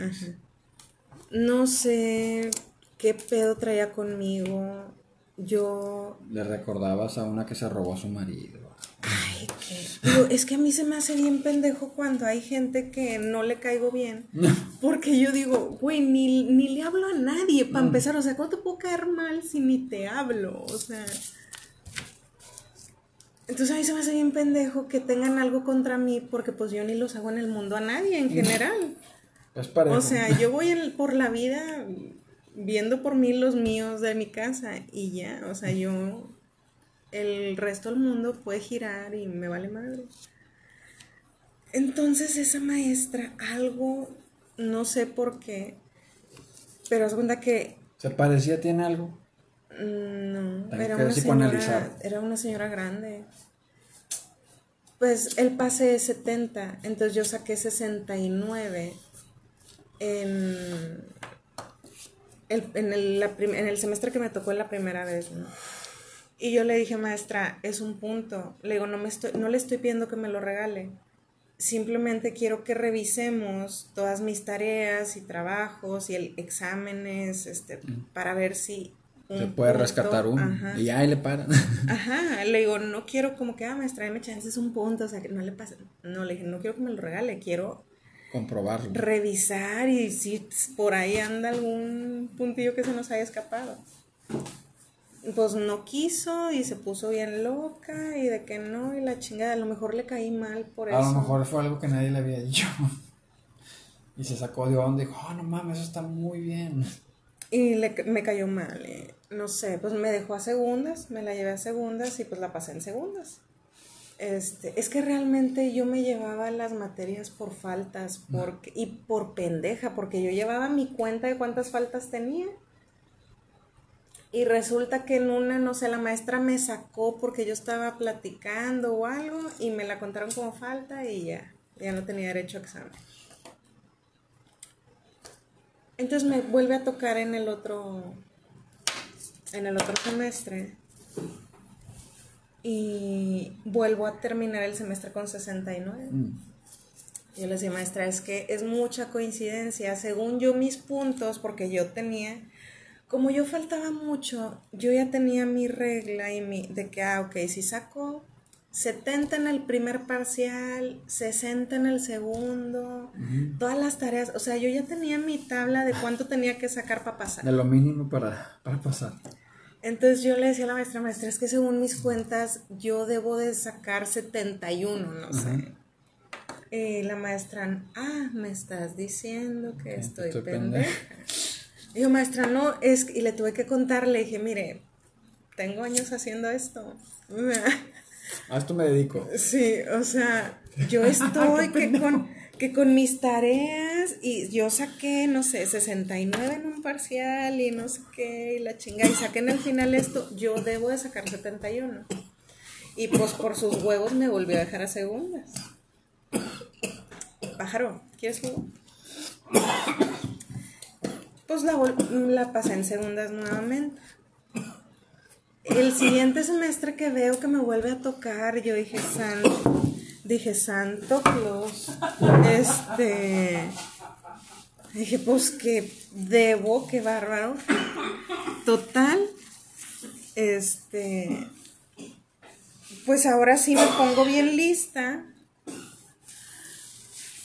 No sé qué pedo traía conmigo. Yo. Le recordabas a una que se robó a su marido. Ay, Digo, es que a mí se me hace bien pendejo cuando hay gente que no le caigo bien. Porque yo digo, güey, ni, ni le hablo a nadie para empezar. O sea, ¿cómo te puedo caer mal si ni te hablo? O sea. Entonces a mí se me hace bien pendejo que tengan algo contra mí porque pues yo ni los hago en el mundo a nadie en general. Es parejo. O sea, yo voy por la vida viendo por mí los míos de mi casa y ya, o sea, yo el resto del mundo puede girar y me vale madre. Entonces esa maestra algo no sé por qué, pero haz cuenta que ¿Se parecía, tiene algo? Mm, no, era una señora, era una señora grande. Pues el pase es 70, entonces yo saqué 69 en el, en, el, la prim- en el semestre que me tocó la primera vez, ¿no? Y yo le dije, maestra, es un punto. Le digo, no, me estoy, no le estoy pidiendo que me lo regale. Simplemente quiero que revisemos todas mis tareas y trabajos y el exámenes, este, para ver si... un Se puede punto- rescatar uno. Ajá. Y ahí le paran. Ajá, le digo, no quiero como que, ah, maestra, dame chances un punto, o sea, que no le pase. No, le dije, no quiero que me lo regale, quiero Comprobarlo. revisar y si por ahí anda algún puntillo que se nos haya escapado. Pues no quiso y se puso bien loca y de que no y la chingada, a lo mejor le caí mal por A eso. lo mejor fue algo que nadie le había dicho. Y se sacó de onda y dijo, oh, no mames, eso está muy bien. Y le, me cayó mal, eh, no sé, pues me dejó a segundas, me la llevé a segundas y pues la pasé en segundas. Este, es que realmente yo me llevaba las materias por faltas porque, y por pendeja, porque yo llevaba mi cuenta de cuántas faltas tenía. Y resulta que en una, no sé, la maestra me sacó porque yo estaba platicando o algo y me la contaron como falta y ya, ya no tenía derecho a examen. Entonces me vuelve a tocar en el otro, en el otro semestre y vuelvo a terminar el semestre con 69. Mm. Yo le decía, maestra, es que es mucha coincidencia. Según yo, mis puntos, porque yo tenía, como yo faltaba mucho, yo ya tenía mi regla y mi, de que, ah, ok, si saco 70 en el primer parcial, 60 en el segundo, todas las tareas, o sea, yo ya tenía mi tabla de cuánto tenía que sacar para pasar. De lo mínimo para, para pasar. Entonces yo le decía a la maestra, maestra, es que según mis cuentas yo debo de sacar 71, no sé. Y la maestra, ah, me estás diciendo que estoy, estoy pendeja. Y yo, maestra, no, es, y le tuve que contar, le dije, mire, tengo años haciendo esto. A esto me dedico. Sí, o sea, yo estoy que con, que con mis tareas y yo saqué, no sé, 69 en un parcial y no sé qué, y la chinga, y saqué en el final esto, yo debo de sacar 71. Y pues por sus huevos me volvió a dejar a segundas. Pájaro, ¿quieres jugo? Pues la, la pasé en segundas nuevamente. El siguiente semestre que veo que me vuelve a tocar, yo dije, santo, dije, santo Claus, este, dije, pues que debo, qué bárbaro. Total, este, pues ahora sí me pongo bien lista,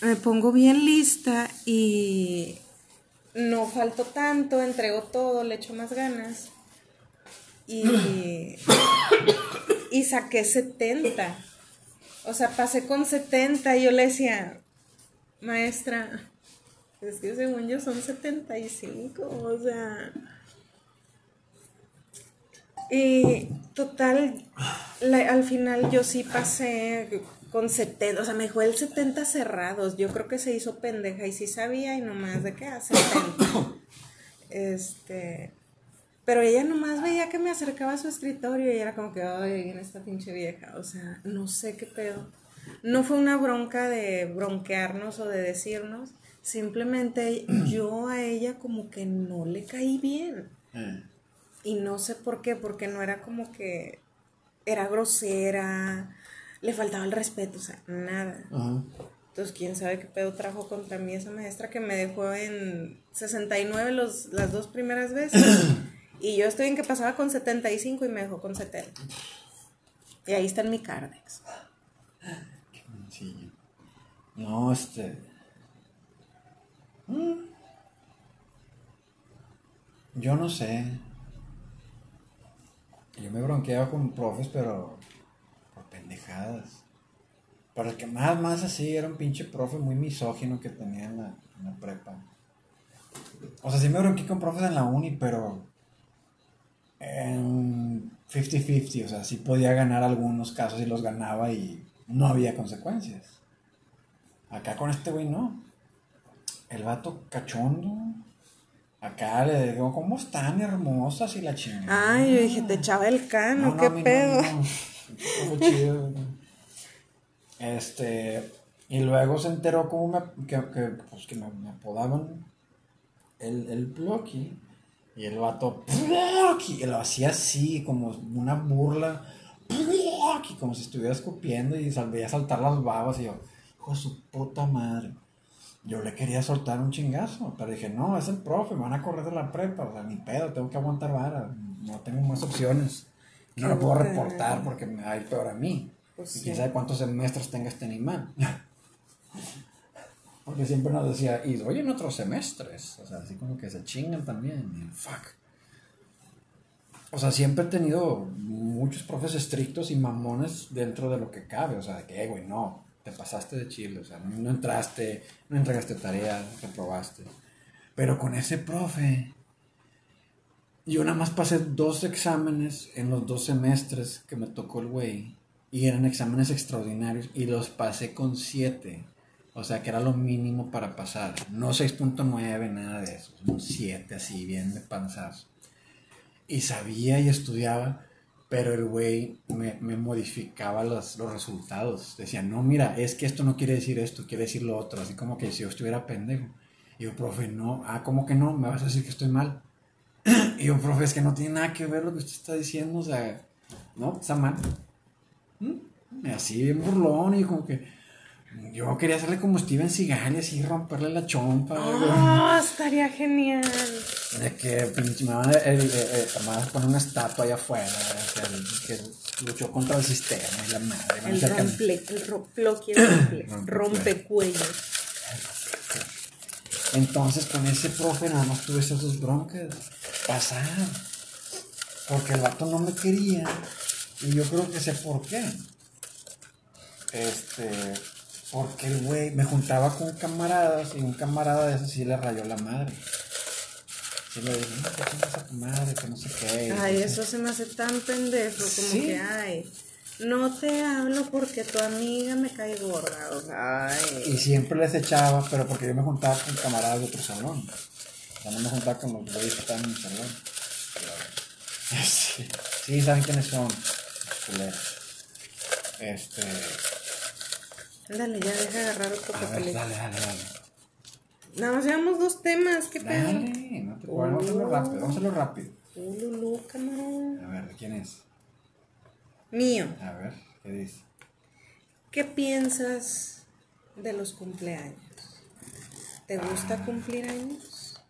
me pongo bien lista y no falto tanto, entrego todo, le echo más ganas. Y, y saqué 70. O sea, pasé con 70 y yo le decía, maestra, es que según yo son 75, o sea... Y total, la- al final yo sí pasé con 70, o sea, me dejó el 70 cerrados. Yo creo que se hizo pendeja y sí sabía y nomás de qué a 70. Este, pero ella nomás veía que me acercaba a su escritorio y era como que, ay, viene esta pinche vieja. O sea, no sé qué pedo. No fue una bronca de bronquearnos o de decirnos. Simplemente yo a ella como que no le caí bien. Eh, Y no sé por qué, porque no era como que era grosera, le faltaba el respeto, o sea, nada. Ajá. Entonces, quién sabe qué pedo trajo contra mí esa maestra que me dejó en 69 los, las dos primeras veces. y yo estoy en que pasaba con 75 y me dejó con 70. Y ahí está en mi cardex. No, este. mm, Yo no sé. Yo me bronqueaba con profes, pero por pendejadas. Pero el que más, más así era un pinche profe muy misógino que tenía en la, en la prepa. O sea, sí me bronqué con profes en la uni, pero 50-50, o sea, sí podía ganar algunos casos y los ganaba y no había consecuencias. Acá con este güey no. El vato cachondo. Acá le digo, ¿cómo están hermosas y la chingada? Ay, yo dije, te echaba el cano, No, no, qué a mí no, pedo. no, chido. Este, y luego se enteró como me, que, que, pues, que me, me apodaban el, el. Y el vato, y lo hacía así, como una burla. Blocky, como si estuviera escupiendo y veía saltar las babas. Y yo, hijo de su puta madre. Yo le quería soltar un chingazo, pero dije, no, es el profe, me van a correr de la prepa, o sea, ni pedo, tengo que aguantar vara, no tengo más opciones. No lo puedo reportar porque me va a ir peor a mí. Pues y sí. quién sabe cuántos semestres tenga este animal. porque siempre nos decía, y doy en otros semestres. O sea, así como que se chingan también. fuck. O sea, siempre he tenido muchos profes estrictos y mamones dentro de lo que cabe. O sea, de que, "Eh, güey, no, te pasaste de chile. O sea, no, no entraste, no entregaste tarea, reprobaste. Pero con ese profe, yo nada más pasé dos exámenes en los dos semestres que me tocó el güey. Y eran exámenes extraordinarios y los pasé con siete. O sea, que era lo mínimo para pasar. No 6.9, nada de eso. Un 7 así, bien de panzazo. Y sabía y estudiaba, pero el güey me, modificaba los, los resultados. Decía, no, mira, es que esto no quiere decir esto, quiere decir lo otro. Así como que si yo estuviera pendejo. Y yo, profe, no, ah, ¿cómo que no? Me vas a decir que estoy mal. Y yo, profe, es que no tiene nada que ver lo que usted está diciendo, o sea, no, está mal. ¿Mm? Así, bien burlón, y como que yo quería hacerle como Steven Seagal y así romperle la chompa. Oh, estaría genial. De que me van a, el- el- el- me van a poner una estatua allá afuera, que, que luchó contra el sistema y la madre. El romple, el romple, Rompecuello. rompecuellos. Entonces con ese profe nada más tuve esas dos broncas. Pasar. Porque el vato no me quería. Y yo creo que sé por qué. Este. Porque el güey me juntaba con camaradas y un camarada de esos sí le rayó la madre. Sí le dije, no, que chingas a tu madre, que no sé qué. Ay, eso se me hace tan pendejo, como Sí. que, ay, no te hablo porque tu amiga me cae gorda, o sea, Y ay. siempre les echaba, pero porque yo me juntaba con camaradas de otro salón. Sea, no me juntaba con los güeyes que estaban en mi salón. Sí, sí, saben quiénes son. Este. Dale, ya deja de agarrar otro A ver, papelito. dale, dale, dale. Nada más llevamos dos temas, ¿qué pedo? Dale, no te vamos a hacerlo rápido, vamos a hacerlo rápido. Ululú, camarón. A ver, ¿de quién es? Mío, A ver, ¿qué dice? ¿qué piensas de los cumpleaños? ¿Te gusta cumplir años?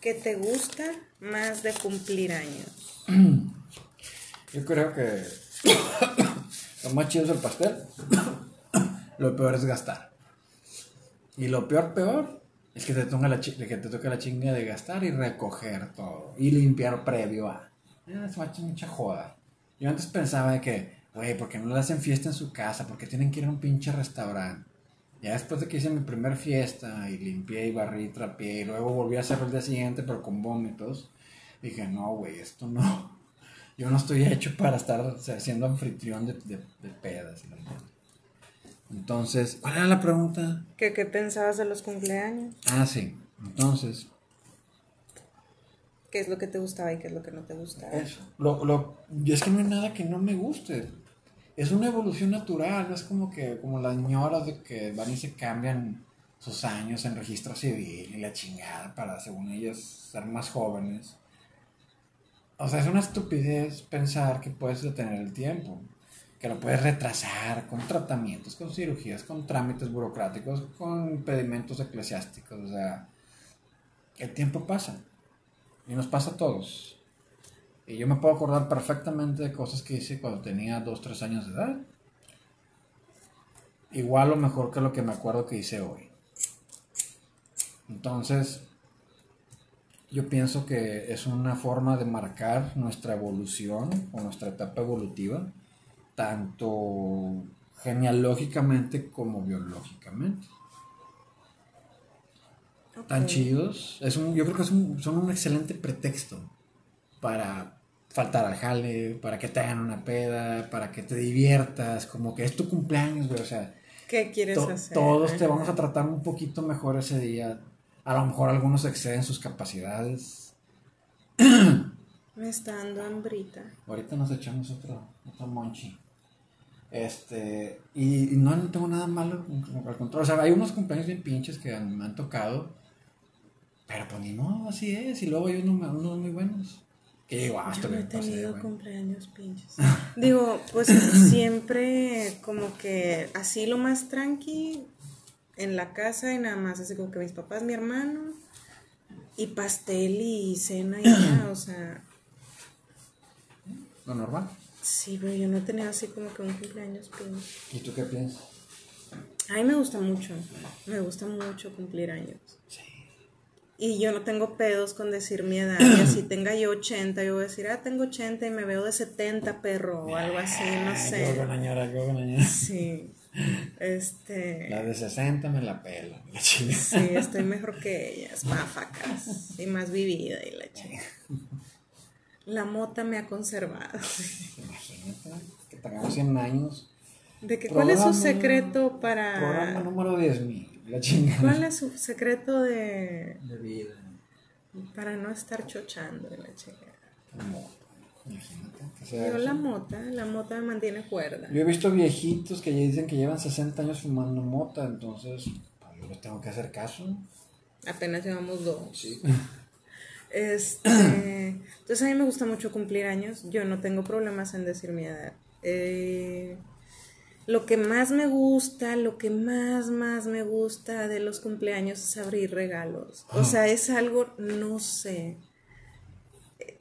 ¿Qué te gusta más de cumplir años? Yo creo que lo más chido es el pastel. Lo peor es gastar. Y lo peor, peor, es que te toca la, que te toca la chinga de gastar y recoger todo. Y limpiar previo a. Eh, Es mucha, joda. Yo antes pensaba de que, güey, ¿por qué no le hacen fiesta en su casa? ¿Por qué tienen que ir a un pinche restaurante? Ya después de que hice mi primer fiesta y limpié y barrí y trapeé y luego volví a hacerlo el día siguiente pero con vómitos, dije, no, güey, esto no. Yo no estoy hecho para estar o sea, siendo anfitrión de, de, pedas. Entonces, ¿cuál era la pregunta? ¿Qué, qué pensabas de los cumpleaños? Ah, sí. Entonces, ¿Qué es lo que te gustaba y qué es lo que no te gustaba? eso. Lo, lo, y es que no hay nada que no me guste. Es una evolución natural, no es como que como las señoras de que van y se cambian sus años en registro civil y la chingada para, según ellas, ser más jóvenes. O sea, es una estupidez pensar que puedes detener el tiempo, que lo puedes retrasar con tratamientos, con cirugías, con trámites burocráticos, con impedimentos eclesiásticos. O sea, el tiempo pasa y nos pasa a todos. Y yo me puedo acordar perfectamente de cosas que hice cuando tenía 2, 3 años de edad. igual o mejor que lo que me acuerdo que hice hoy. Entonces, yo pienso que es una forma de marcar nuestra evolución o nuestra etapa evolutiva, tanto genealógicamente como biológicamente. Tan chidos. Es un, yo creo que son un excelente pretexto para faltar al jale, para que te hagan una peda, para que te diviertas, como que es tu cumpleaños, güey, o sea. ¿Qué quieres hacer? Todos te vamos a tratar un poquito mejor ese día. A lo mejor algunos exceden sus capacidades. Me está dando hambrita. Ahorita nos echamos otro, otro monchi. Este, y, no, tengo nada malo, al contrario. O sea, hay unos cumpleaños bien pinches que me han tocado. Pero pues ni modo, así es. Y luego hay unos, unos muy buenos. Que digo, ah, Yo no he tenido cumpleaños pinches. digo, pues siempre como que así lo más tranqui en la casa y nada más, así como que mis papás, mi hermano y pastel y cena y ya, o sea. ¿Lo normal? Sí, pero yo no he tenido así como que un cumpleaños pinche. ¿Y tú qué piensas? A mí me gusta mucho, me gusta mucho cumplir años. Sí. Y yo no tengo pedos con decir mi edad. Y así tenga yo 80, yo voy a decir, ah, tengo 80 y me veo de 70, perro, o algo así, no sé. Yo con yo con Sí. Este. La de 60 me la pela. Sí, estoy mejor que ellas, máfacas. Y más vivida y la chica. La mota me ha conservado. Imagínate que tengamos 100 años. ¿De que, ¿Cuál es su secreto para. Programa número 10.000. ¿Cuál es su secreto de... De vida. Para no estar chochando de la chingada. Imagínate. Yo la mota, la mota me mantiene cuerda. Yo he visto viejitos que dicen que llevan 60 años fumando mota, entonces pues, yo les tengo que hacer caso. Apenas llevamos dos. Sí. Este, entonces a mí me gusta mucho cumplir años. Yo no tengo problemas en decir mi edad. Eh, lo que más me gusta, lo que más, más me gusta de los cumpleaños es abrir regalos. O sea, es algo, no sé,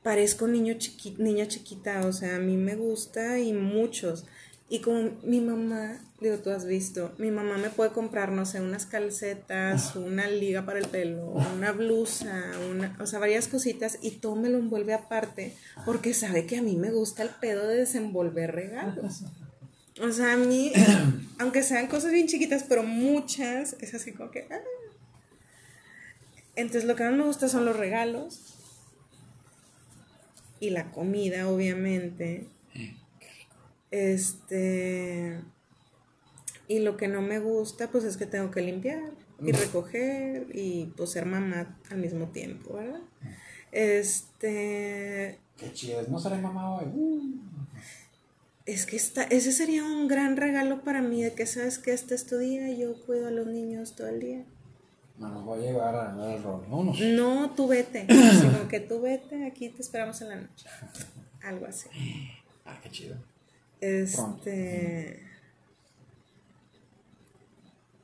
parezco niño niña chiquita, o sea, a mí me gusta y muchos. Y como mi mamá, digo, tú has visto, mi mamá me puede comprar, no sé, unas calcetas, una liga para el pelo, una blusa, una, o sea, varias cositas y todo me lo envuelve aparte porque sabe que a mí me gusta el pedo de desenvolver regalos. O sea, a mí, aunque sean cosas bien chiquitas, pero muchas, es así como que... Ah. Entonces lo que más me gusta son los regalos y la comida, obviamente. Este... Y lo que no me gusta, pues es que tengo que limpiar y recoger y pues ser mamá al mismo tiempo, ¿verdad? Este... Qué chido, no seré mamá hoy. Uh es que esta, ese sería un gran regalo para mí, de que sabes que este es tu día y yo cuido a los niños todo el día. No, nos voy a llevar a dar el rol. No, tú vete. sino que tú vete, aquí te esperamos en la noche. Algo así. Ah, qué chido. Este.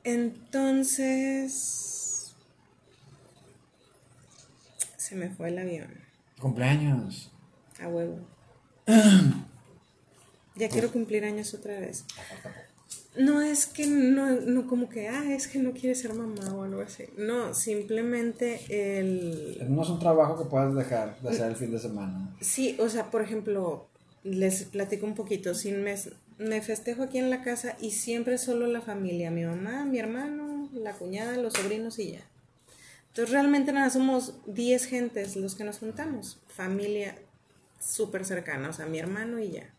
Entonces. Se me fue el avión. Cumpleaños. A huevo. Ya quiero cumplir años otra vez. No es que no, no como que, ah, es que no quiere ser mamá o algo así. No, simplemente el... No es un trabajo que puedas dejar de hacer el fin de semana. Sí, o sea, por ejemplo, les platico un poquito. Sin me, me festejo aquí en la casa y siempre solo la familia, mi mamá, mi hermano, la cuñada, los sobrinos y ya. Entonces realmente nada, somos 10 gentes los que nos juntamos. Familia súper cercana, o sea, mi hermano y ya.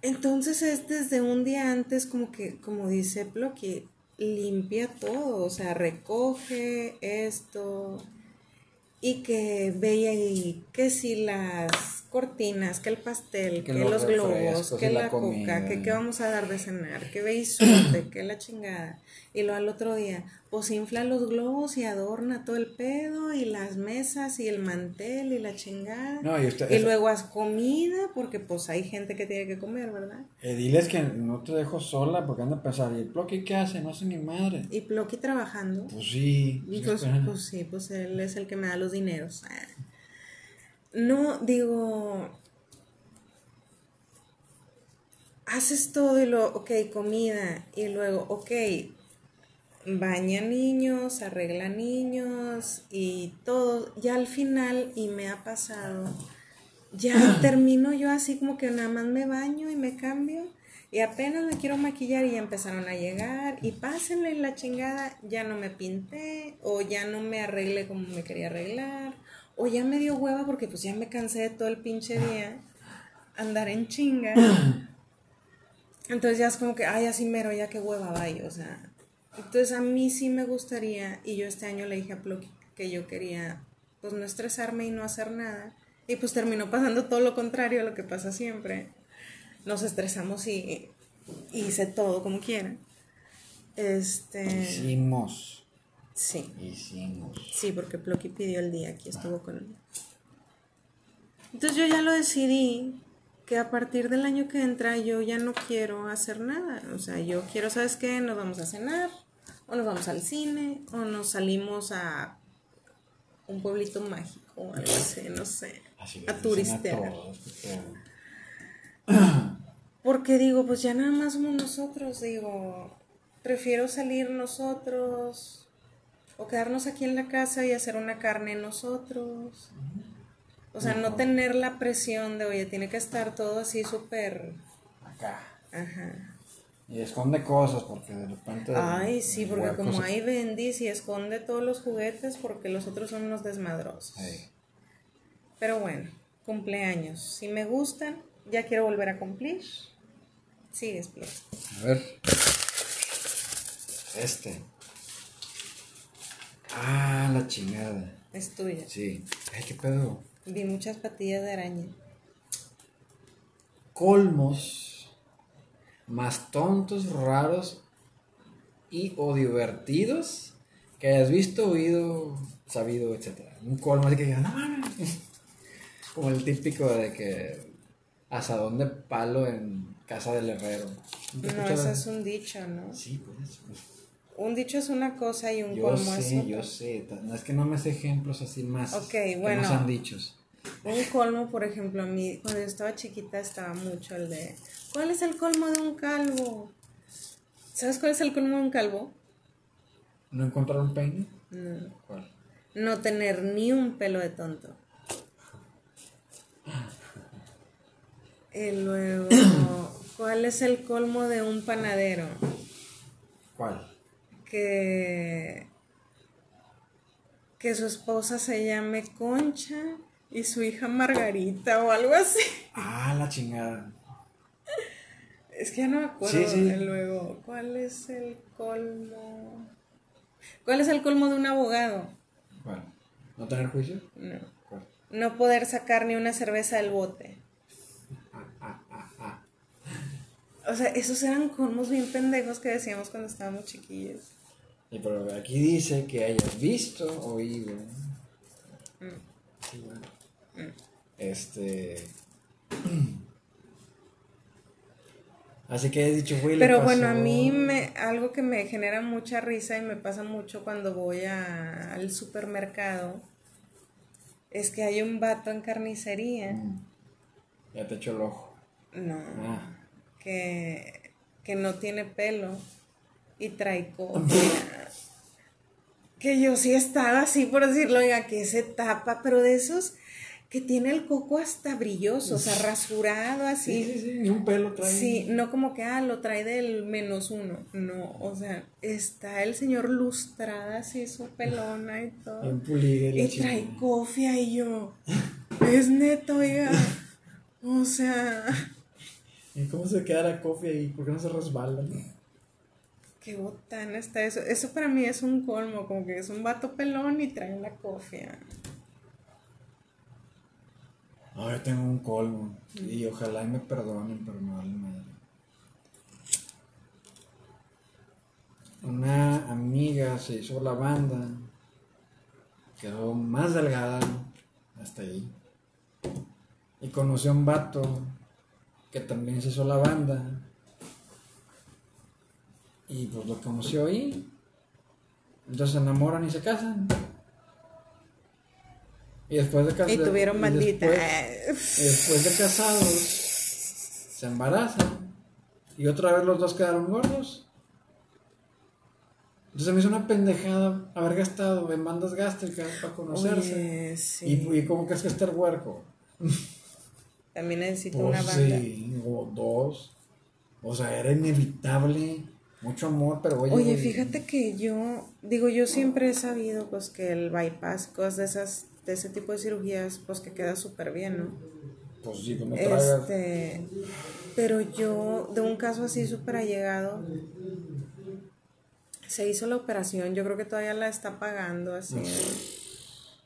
Entonces es desde un día antes como que, como dice que limpia todo, o sea, recoge esto y que veía y que si las cortinas, que el pastel, que, los, globos, que la, coca, que qué vamos a dar de cenar, que ve suerte, que la chingada. Y luego al otro día, pues infla los globos y adorna todo el pedo y las mesas y el mantel y la chingada. y, luego haz comida porque pues hay gente que tiene que comer, ¿verdad? Eh, diles que no te dejo sola porque anda a pensar, ¿y el Ploqui qué hace? No sé ni madre. ¿Y Ploqui trabajando? Pues sí. Pues, pues, sí, pues él es el que me da los dineros. No, digo... haces todo y luego, ok, comida, y luego, ok, baña niños, arregla niños y todo. Ya al final, y me ha pasado, ya termino yo así como que nada más me baño y me cambio. Y apenas me quiero maquillar y ya empezaron a llegar. Y pásenle la chingada, ya no me pinté, o ya no me arreglé como me quería arreglar, o ya me dio hueva porque pues ya me cansé de todo el pinche día andar en chinga. Entonces ya es como que, ay, así mero, ya qué hueva vaya, o sea. Entonces a mí sí me gustaría, y yo este año le dije a Plucky que yo quería, pues no estresarme y no hacer nada. Y pues terminó pasando todo lo contrario a lo que pasa siempre. Nos estresamos y, y hice todo como quiera. Este. Hicimos. Sí. Hicimos. Sí, porque Plucky pidió el día, aquí estuvo con él. Entonces yo ya lo decidí que a partir del año que entra yo ya no quiero hacer nada. O sea, yo quiero, ¿sabes qué? Nos vamos a cenar, o nos vamos al cine, o nos salimos a un pueblito mágico, o algo así, no sé, Así a turistear. todos. Porque digo, pues ya nada más somos nosotros, digo, prefiero salir nosotros, o quedarnos aquí en la casa y hacer una carne nosotros. O sea, no tener la presión de, oye, tiene que estar todo así súper... Acá. Ajá. Y esconde cosas porque de repente. Ay, sí, porque como cosas- hay bendis y esconde todos los juguetes porque los otros son unos desmadrosos. Pero bueno, cumpleaños. Si me gustan, ya quiero volver a cumplir. Sigues, Plus. A ver. Este. Ah, la chingada. Es tuya. Sí. Ay, qué pedo. Vi muchas patillas de araña. Colmos más tontos, raros y o divertidos que hayas visto, oído, sabido, etcétera. Un colmo así que digan, no mames. Como el típico de que asadón de palo en casa del herrero. ¿Nunca No, eso eso? es un dicho, ¿no? Sí, pues. Un dicho es una cosa y un Yo colmo es sé, otra. yo sé. No es que no me sé ejemplos así más. Ok, bueno. No sean dichos. Un colmo, por ejemplo, a mí cuando yo estaba chiquita estaba mucho el de ¿Cuál es el colmo de un calvo? ¿Sabes cuál es el colmo de un calvo? ¿No encontraron peine? No. ¿Cuál? No tener ni un pelo de tonto. Y luego, ¿cuál es el colmo de un panadero? ¿Cuál? Que, que su esposa se llame Concha y su hija Margarita o algo así. Ah, la chingada. Es que ya no me acuerdo. Sí, sí. Luego, ¿cuál es el colmo? ¿Cuál es el colmo de un abogado? ¿Cuál? ¿No tener juicio? No. ¿Cuál? No poder sacar ni una cerveza del bote. Ah, ah, ah. O sea, esos eran colmos bien pendejos que decíamos cuando estábamos chiquillos. Y pero aquí dice que hayas visto, oído. Mm. Sí, bueno. Este. Así que he dicho, güey, le Pero bueno, a mí me, algo que me genera mucha risa y me pasa mucho cuando voy a- al supermercado es que hay un vato en carnicería. Mm. Ya te echo el ojo. No. Ah. que, que no tiene pelo y trae copia. que yo sí estaba así por decirlo, oiga, que se tapa, pero de esos que tiene el coco hasta brilloso, o sea, rasurado Sí, sí, así. sí, ni un pelo trae. Sí, no como que, ah, lo trae del menos uno, no, o sea, está el señor lustrada así, su pelona y todo. Bien Y trae cofia y yo, es neto, oiga, o sea... ¿Y cómo se queda la cofia ahí? ¿Por qué no se resbala? Qué botana está eso. Eso para mí es un colmo, como que es un vato pelón y trae la cofia. Yo tengo un colmo. Y ojalá y me perdonen, pero me vale madre. Una amiga se hizo la banda. Quedó más delgada. Hasta ahí. Y conoció a un vato que también se hizo la banda. Y pues lo conoció ahí. Entonces se enamoran y se casan. Y después de casar. Y tuvieron bandita. Y después de casados, se embarazan y otra vez los dos quedaron gordos. Entonces me hizo una pendejada haber gastado en bandas gástricas para conocerse. Oye, sí. Y, y cómo crees que está el huerco. También necesito Pues una banda. sí, o dos. O sea, era inevitable. Mucho amor, pero oye. Oye, fíjate que yo, digo, yo siempre he sabido pues que el bypass, cosas de esas, de ese tipo de cirugías, pues que queda súper bien, ¿no? Pues sí, tragas. Este, pero yo, de un caso así súper allegado, se hizo la operación, yo creo que todavía la está pagando así.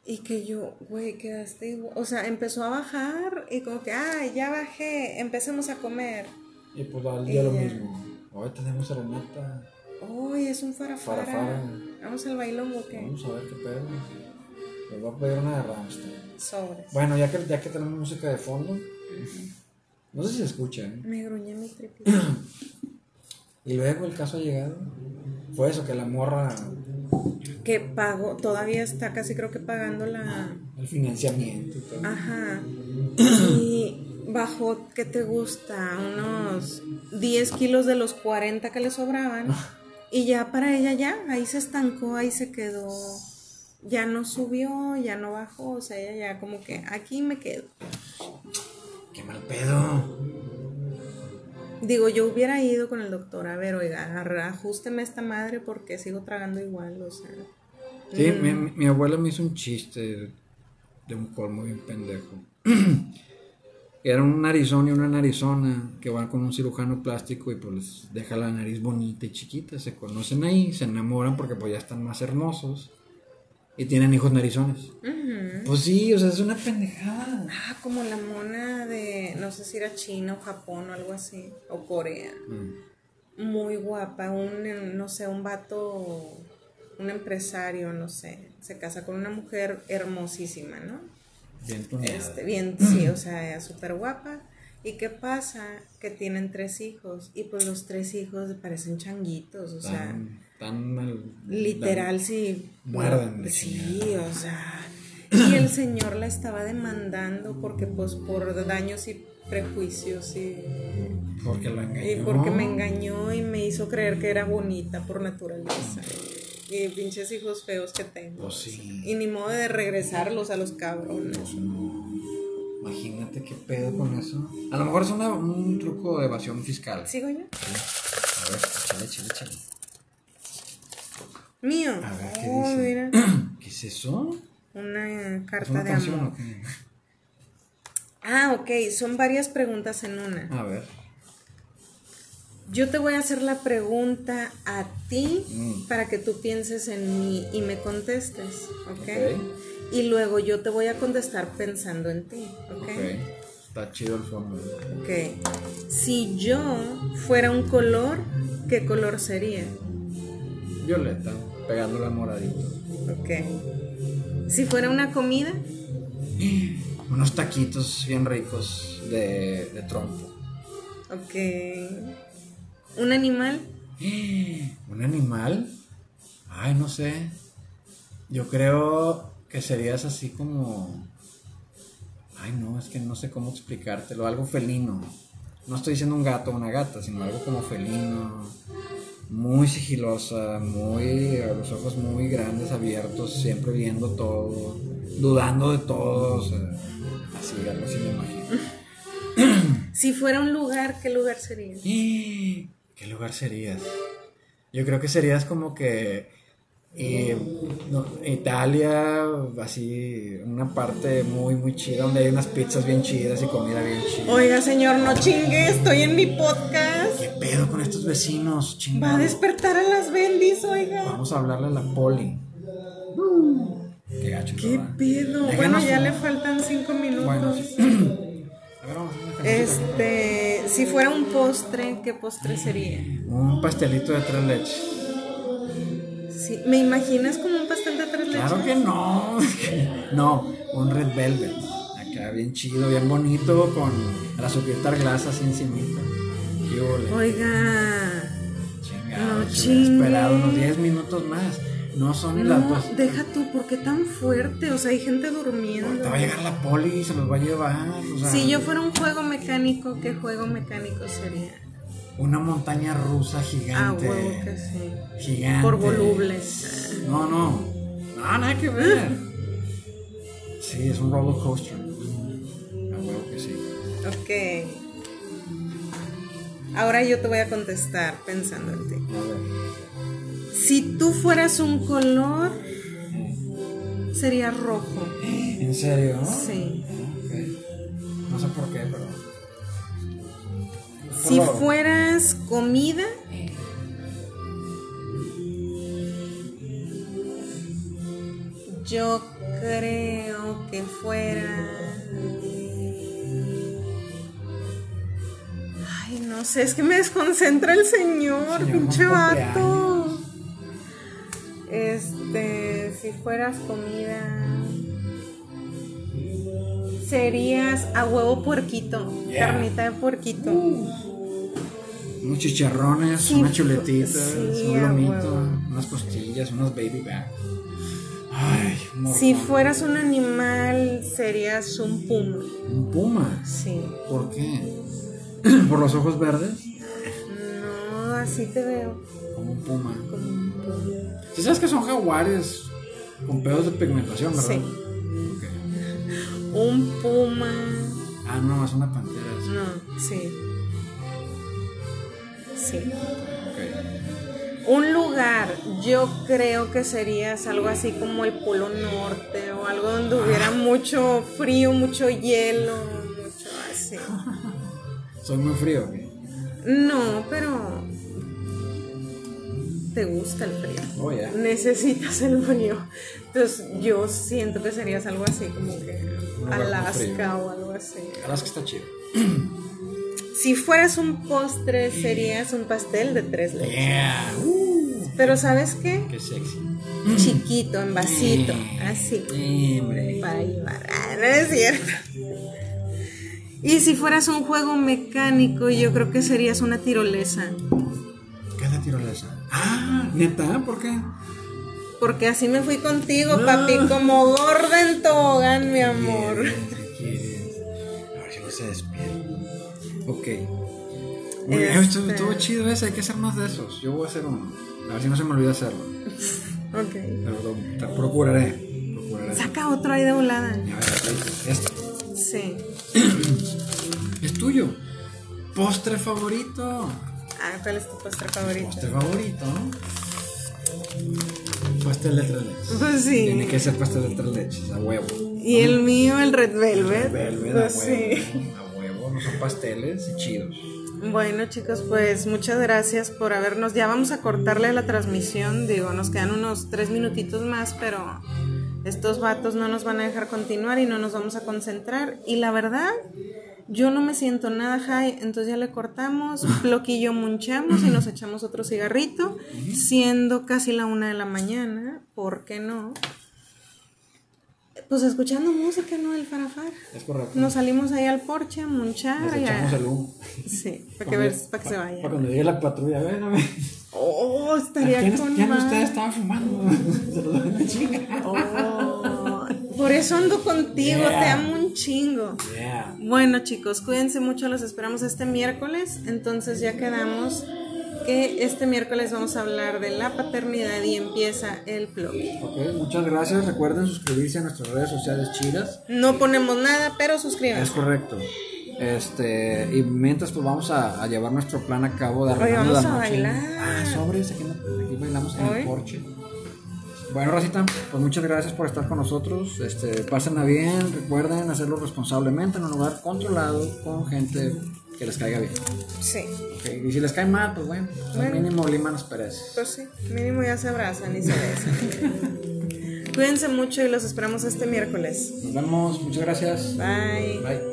Y que yo, güey, quedaste igual. O sea, empezó a bajar y como que, ay, ya bajé, empecemos a comer. Y pues al día lo mismo. Hoy tenemos serenata. Uy, es un farafara. Farafara. Vamos al bailongo, ¿o ¿qué? Vamos a ver qué pedo. Les voy a pedir una de Ramstein. Sobres. Bueno, ya que, ya que tenemos música de fondo. No sé si se escucha, ¿eh? Me gruñé mi triple. Y luego el caso ha llegado. Fue eso, que la morra. que pago, todavía está casi creo que pagando la... El financiamiento y todo. Ajá. Y bajó, ¿qué te gusta? Unos 10 kilos de los 40 que le sobraban. Y ya para ella ya, ahí se estancó, ahí se quedó. Ya no subió, ya no bajó, o sea, ella ya como que aquí me quedo. Qué mal pedo. Digo, yo hubiera ido con el doctor, a ver, oiga, ajústeme esta madre porque sigo tragando igual, o sea. Sí, Mm. mi, mi- mi abuela me hizo un chiste de un colmo bien pendejo. Era un narizón y una narizona que van con un cirujano plástico y pues les deja la nariz bonita y chiquita. Se conocen ahí, se enamoran porque pues ya están más hermosos y tienen hijos narizones. Pues sí, o sea, es una pendejada. Ah, como la mona de, no sé si era China o Japón o algo así, o Corea. Mm. Muy guapa, un, no sé, un vato, un empresario, no sé, se casa con una mujer hermosísima, ¿no? Bien. Este, bien, sí, o sea, súper guapa. ¿Y qué pasa? Que tienen tres hijos y pues los tres hijos parecen changuitos, o sea, tan mal- literal, tan- sí. muerden de Sí, chingada. o sea. Y el señor la estaba demandando porque pues por daños y prejuicios y, Porque lo engañó. y porque me engañó y me hizo creer que era bonita por naturaleza. Y pinches hijos feos que tengo. Pues sí. Y ni modo de regresarlos a los cabrones. Pues no. Imagínate qué pedo con eso. A lo mejor es una- un truco de evasión fiscal. ¿Sigo yo? A ver, échale, échale, échale. Mío. A ver, ¿qué Oh, dice? ¿Qué es eso? Una ¿Es carta una de canción amor. Ah, ok. Son varias preguntas en una. A ver. Yo te voy a hacer la pregunta a ti Mm. para que tú pienses en mí y me contestes, ¿ok? Ok. Y luego yo te voy a contestar pensando en ti, ¿ok? Ok. Está chido el fondo. Ok. Si yo fuera un color, ¿qué color sería? Violeta, pegándole a moradito. Ok. Si fuera una comida, Unos taquitos bien ricos de, de trompo. ok. Un animal, ¿Un animal? Ay, no sé. Yo creo que serías así como... Ay, no, es que no sé cómo explicártelo. Algo felino. No estoy diciendo un gato o una gata, sino algo como felino. Muy sigilosa, muy... los ojos muy grandes, abiertos, siempre viendo todo, dudando de todo. o sea, así, algo así me imagino. si fuera un lugar, ¿qué lugar sería? ¿Qué lugar serías? Yo creo que serías como que eh, no, Italia, así, una parte muy, muy chida, donde hay unas pizzas bien chidas y comida bien chida. Oiga, señor, no chingue, estoy en mi podcast. ¿Qué pedo con estos vecinos, Va a despertar a las bendis, oiga. Vamos a hablarle a la poli. Qué gacho, ¿Qué ¿verdad? pedo? Déjanos Bueno, ya un- le faltan cinco minutos. Bueno, sí. A ver, vamos a hacer una cancioncita. Este, si fuera un postre, ¿qué postre sería? Un pastelito de tres leches. Sí, ¿Me imaginas como un pastel de tres leches? Claro que no. No, un red velvet. Acá bien chido, bien bonito, con la azúcar glass así encimita. Oiga, Chingado, no esperado unos 10 minutos más. No son ni las no, dos. deja tú, ¿por qué tan fuerte? O sea, hay gente Ahorita durmiendo. va a llegar la poli y se los va a llevar. o sea, Si yo fuera un juego mecánico, ¿qué juego mecánico sería? Una montaña rusa Ah, gigante. huevo que sí. Gigante. Por volubles. No, no. No, nada que ver. Sí, es un roller coaster. A huevo que sí. Ok. Ahora yo te voy a contestar pensando en ti. A ver. Si tú fueras un color, sería rojo. ¿En serio? Sí. No sé por qué, pero. Si fueras comida, yo creo que fuera... Ay, no sé, es que me desconcentra el señor, pinche vato. Este, si fueras comida, serías a huevo puerquito, Yeah. carnita de puerquito. Unos chicharrones, Sí, unas chuletitas, sí, un lomito, unas costillas, unos baby back. Ay, Si fueras un animal, serías un puma. Un puma. Sí. ¿Por qué? ¿Por los ojos verdes? No, así te veo. Como un puma. Como un puma. ¿Sí sabes que son jaguares con pedos de pigmentación, verdad? Sí. Un puma. Ah, no, es una pantera. es- No, sí. Sí. Un lugar, yo creo que serías algo así como el Polo Norte o algo donde hubiera mucho frío, mucho hielo, mucho así. Soy muy frío. No, pero te gusta el frío. Oh, yeah. Necesitas el frío. Entonces yo siento que serías algo así como que Alaska o algo así. Alaska está chido. Si fueras un postre serías un pastel de tres leches. Yeah. Uh, Pero ¿sabes qué? qué sexy. Chiquito, en vasito, Eh, así. Hombre. Para llevar. Ah, no es cierto. Y si fueras un juego mecánico, yo creo que serías una tirolesa. ¿Qué es la tirolesa? Ah, neta, ¿por qué? Porque así me fui contigo, papi, como gorda en tobogán, mi amor. ¿Qué Ok. Muy bien, Este- estuvo, estuvo chido ese, hay que hacer más de esos. Yo voy a hacer uno. A ver si no se me olvida hacerlo. Ok. Pero lo- te procuraré. Procuraré. Saca otro ahí de volada. A ver, este. Sí. Es tuyo. Postre favorito. Ah, ¿cuál es tu postre favorito? Postre favorito. Pastel de tres leches. Pues sí. Tiene que ser pastel de tres leches, a huevo. Y el mío, el Red Velvet. Velvet, a Pues sí. huevo. A huevo, no son pasteles y chidos. Bueno chicos, pues muchas gracias por habernos. Ya vamos a cortarle la transmisión, digo, nos quedan unos tres minutitos más, pero estos vatos no nos van a dejar continuar y no nos vamos a concentrar. Y la verdad, yo no me siento nada high, entonces ya le cortamos, yo munchamos y nos echamos otro cigarrito, siendo casi la una de la mañana, ¿por qué no? Pues escuchando música, ¿no? El farafar. Es correcto. Nos salimos ahí al porche a munchar. Nos y a- echamos el humo. Sí, para que, ver, para que se vaya. Para cuando llegue la patrulla, ven, a ver. Oh, estaría ¿Quién, con quién madre. ustedes estaban fumando? Se los chinga. Oh, por eso ando contigo, Yeah. te amo un chingo. Yeah. Bueno chicos, cuídense mucho, los esperamos este miércoles. Entonces ya quedamos que este miércoles vamos a hablar de la paternidad y empieza el blog. Ok, muchas gracias. Recuerden suscribirse a nuestras redes sociales chidas. No ponemos nada, pero Es suscríbanse. correcto. Este, y mientras pues vamos a, a llevar nuestro plan a cabo de Hoy arreglarnos vamos la a noche. bailar. Ah, sobres, aquí, aquí bailamos en Hoy. el porche. Bueno, Rosita, pues muchas gracias por estar con nosotros. Este, pásenla bien, recuerden hacerlo responsablemente en un lugar controlado con gente que les caiga bien. Sí, Ok, Y si les cae mal, pues bueno, mínimo liman las pereces. pues sí, mínimo ya se abrazan y se besan. Cuídense mucho y los esperamos este miércoles. Nos vemos, muchas gracias. Bye. Bye.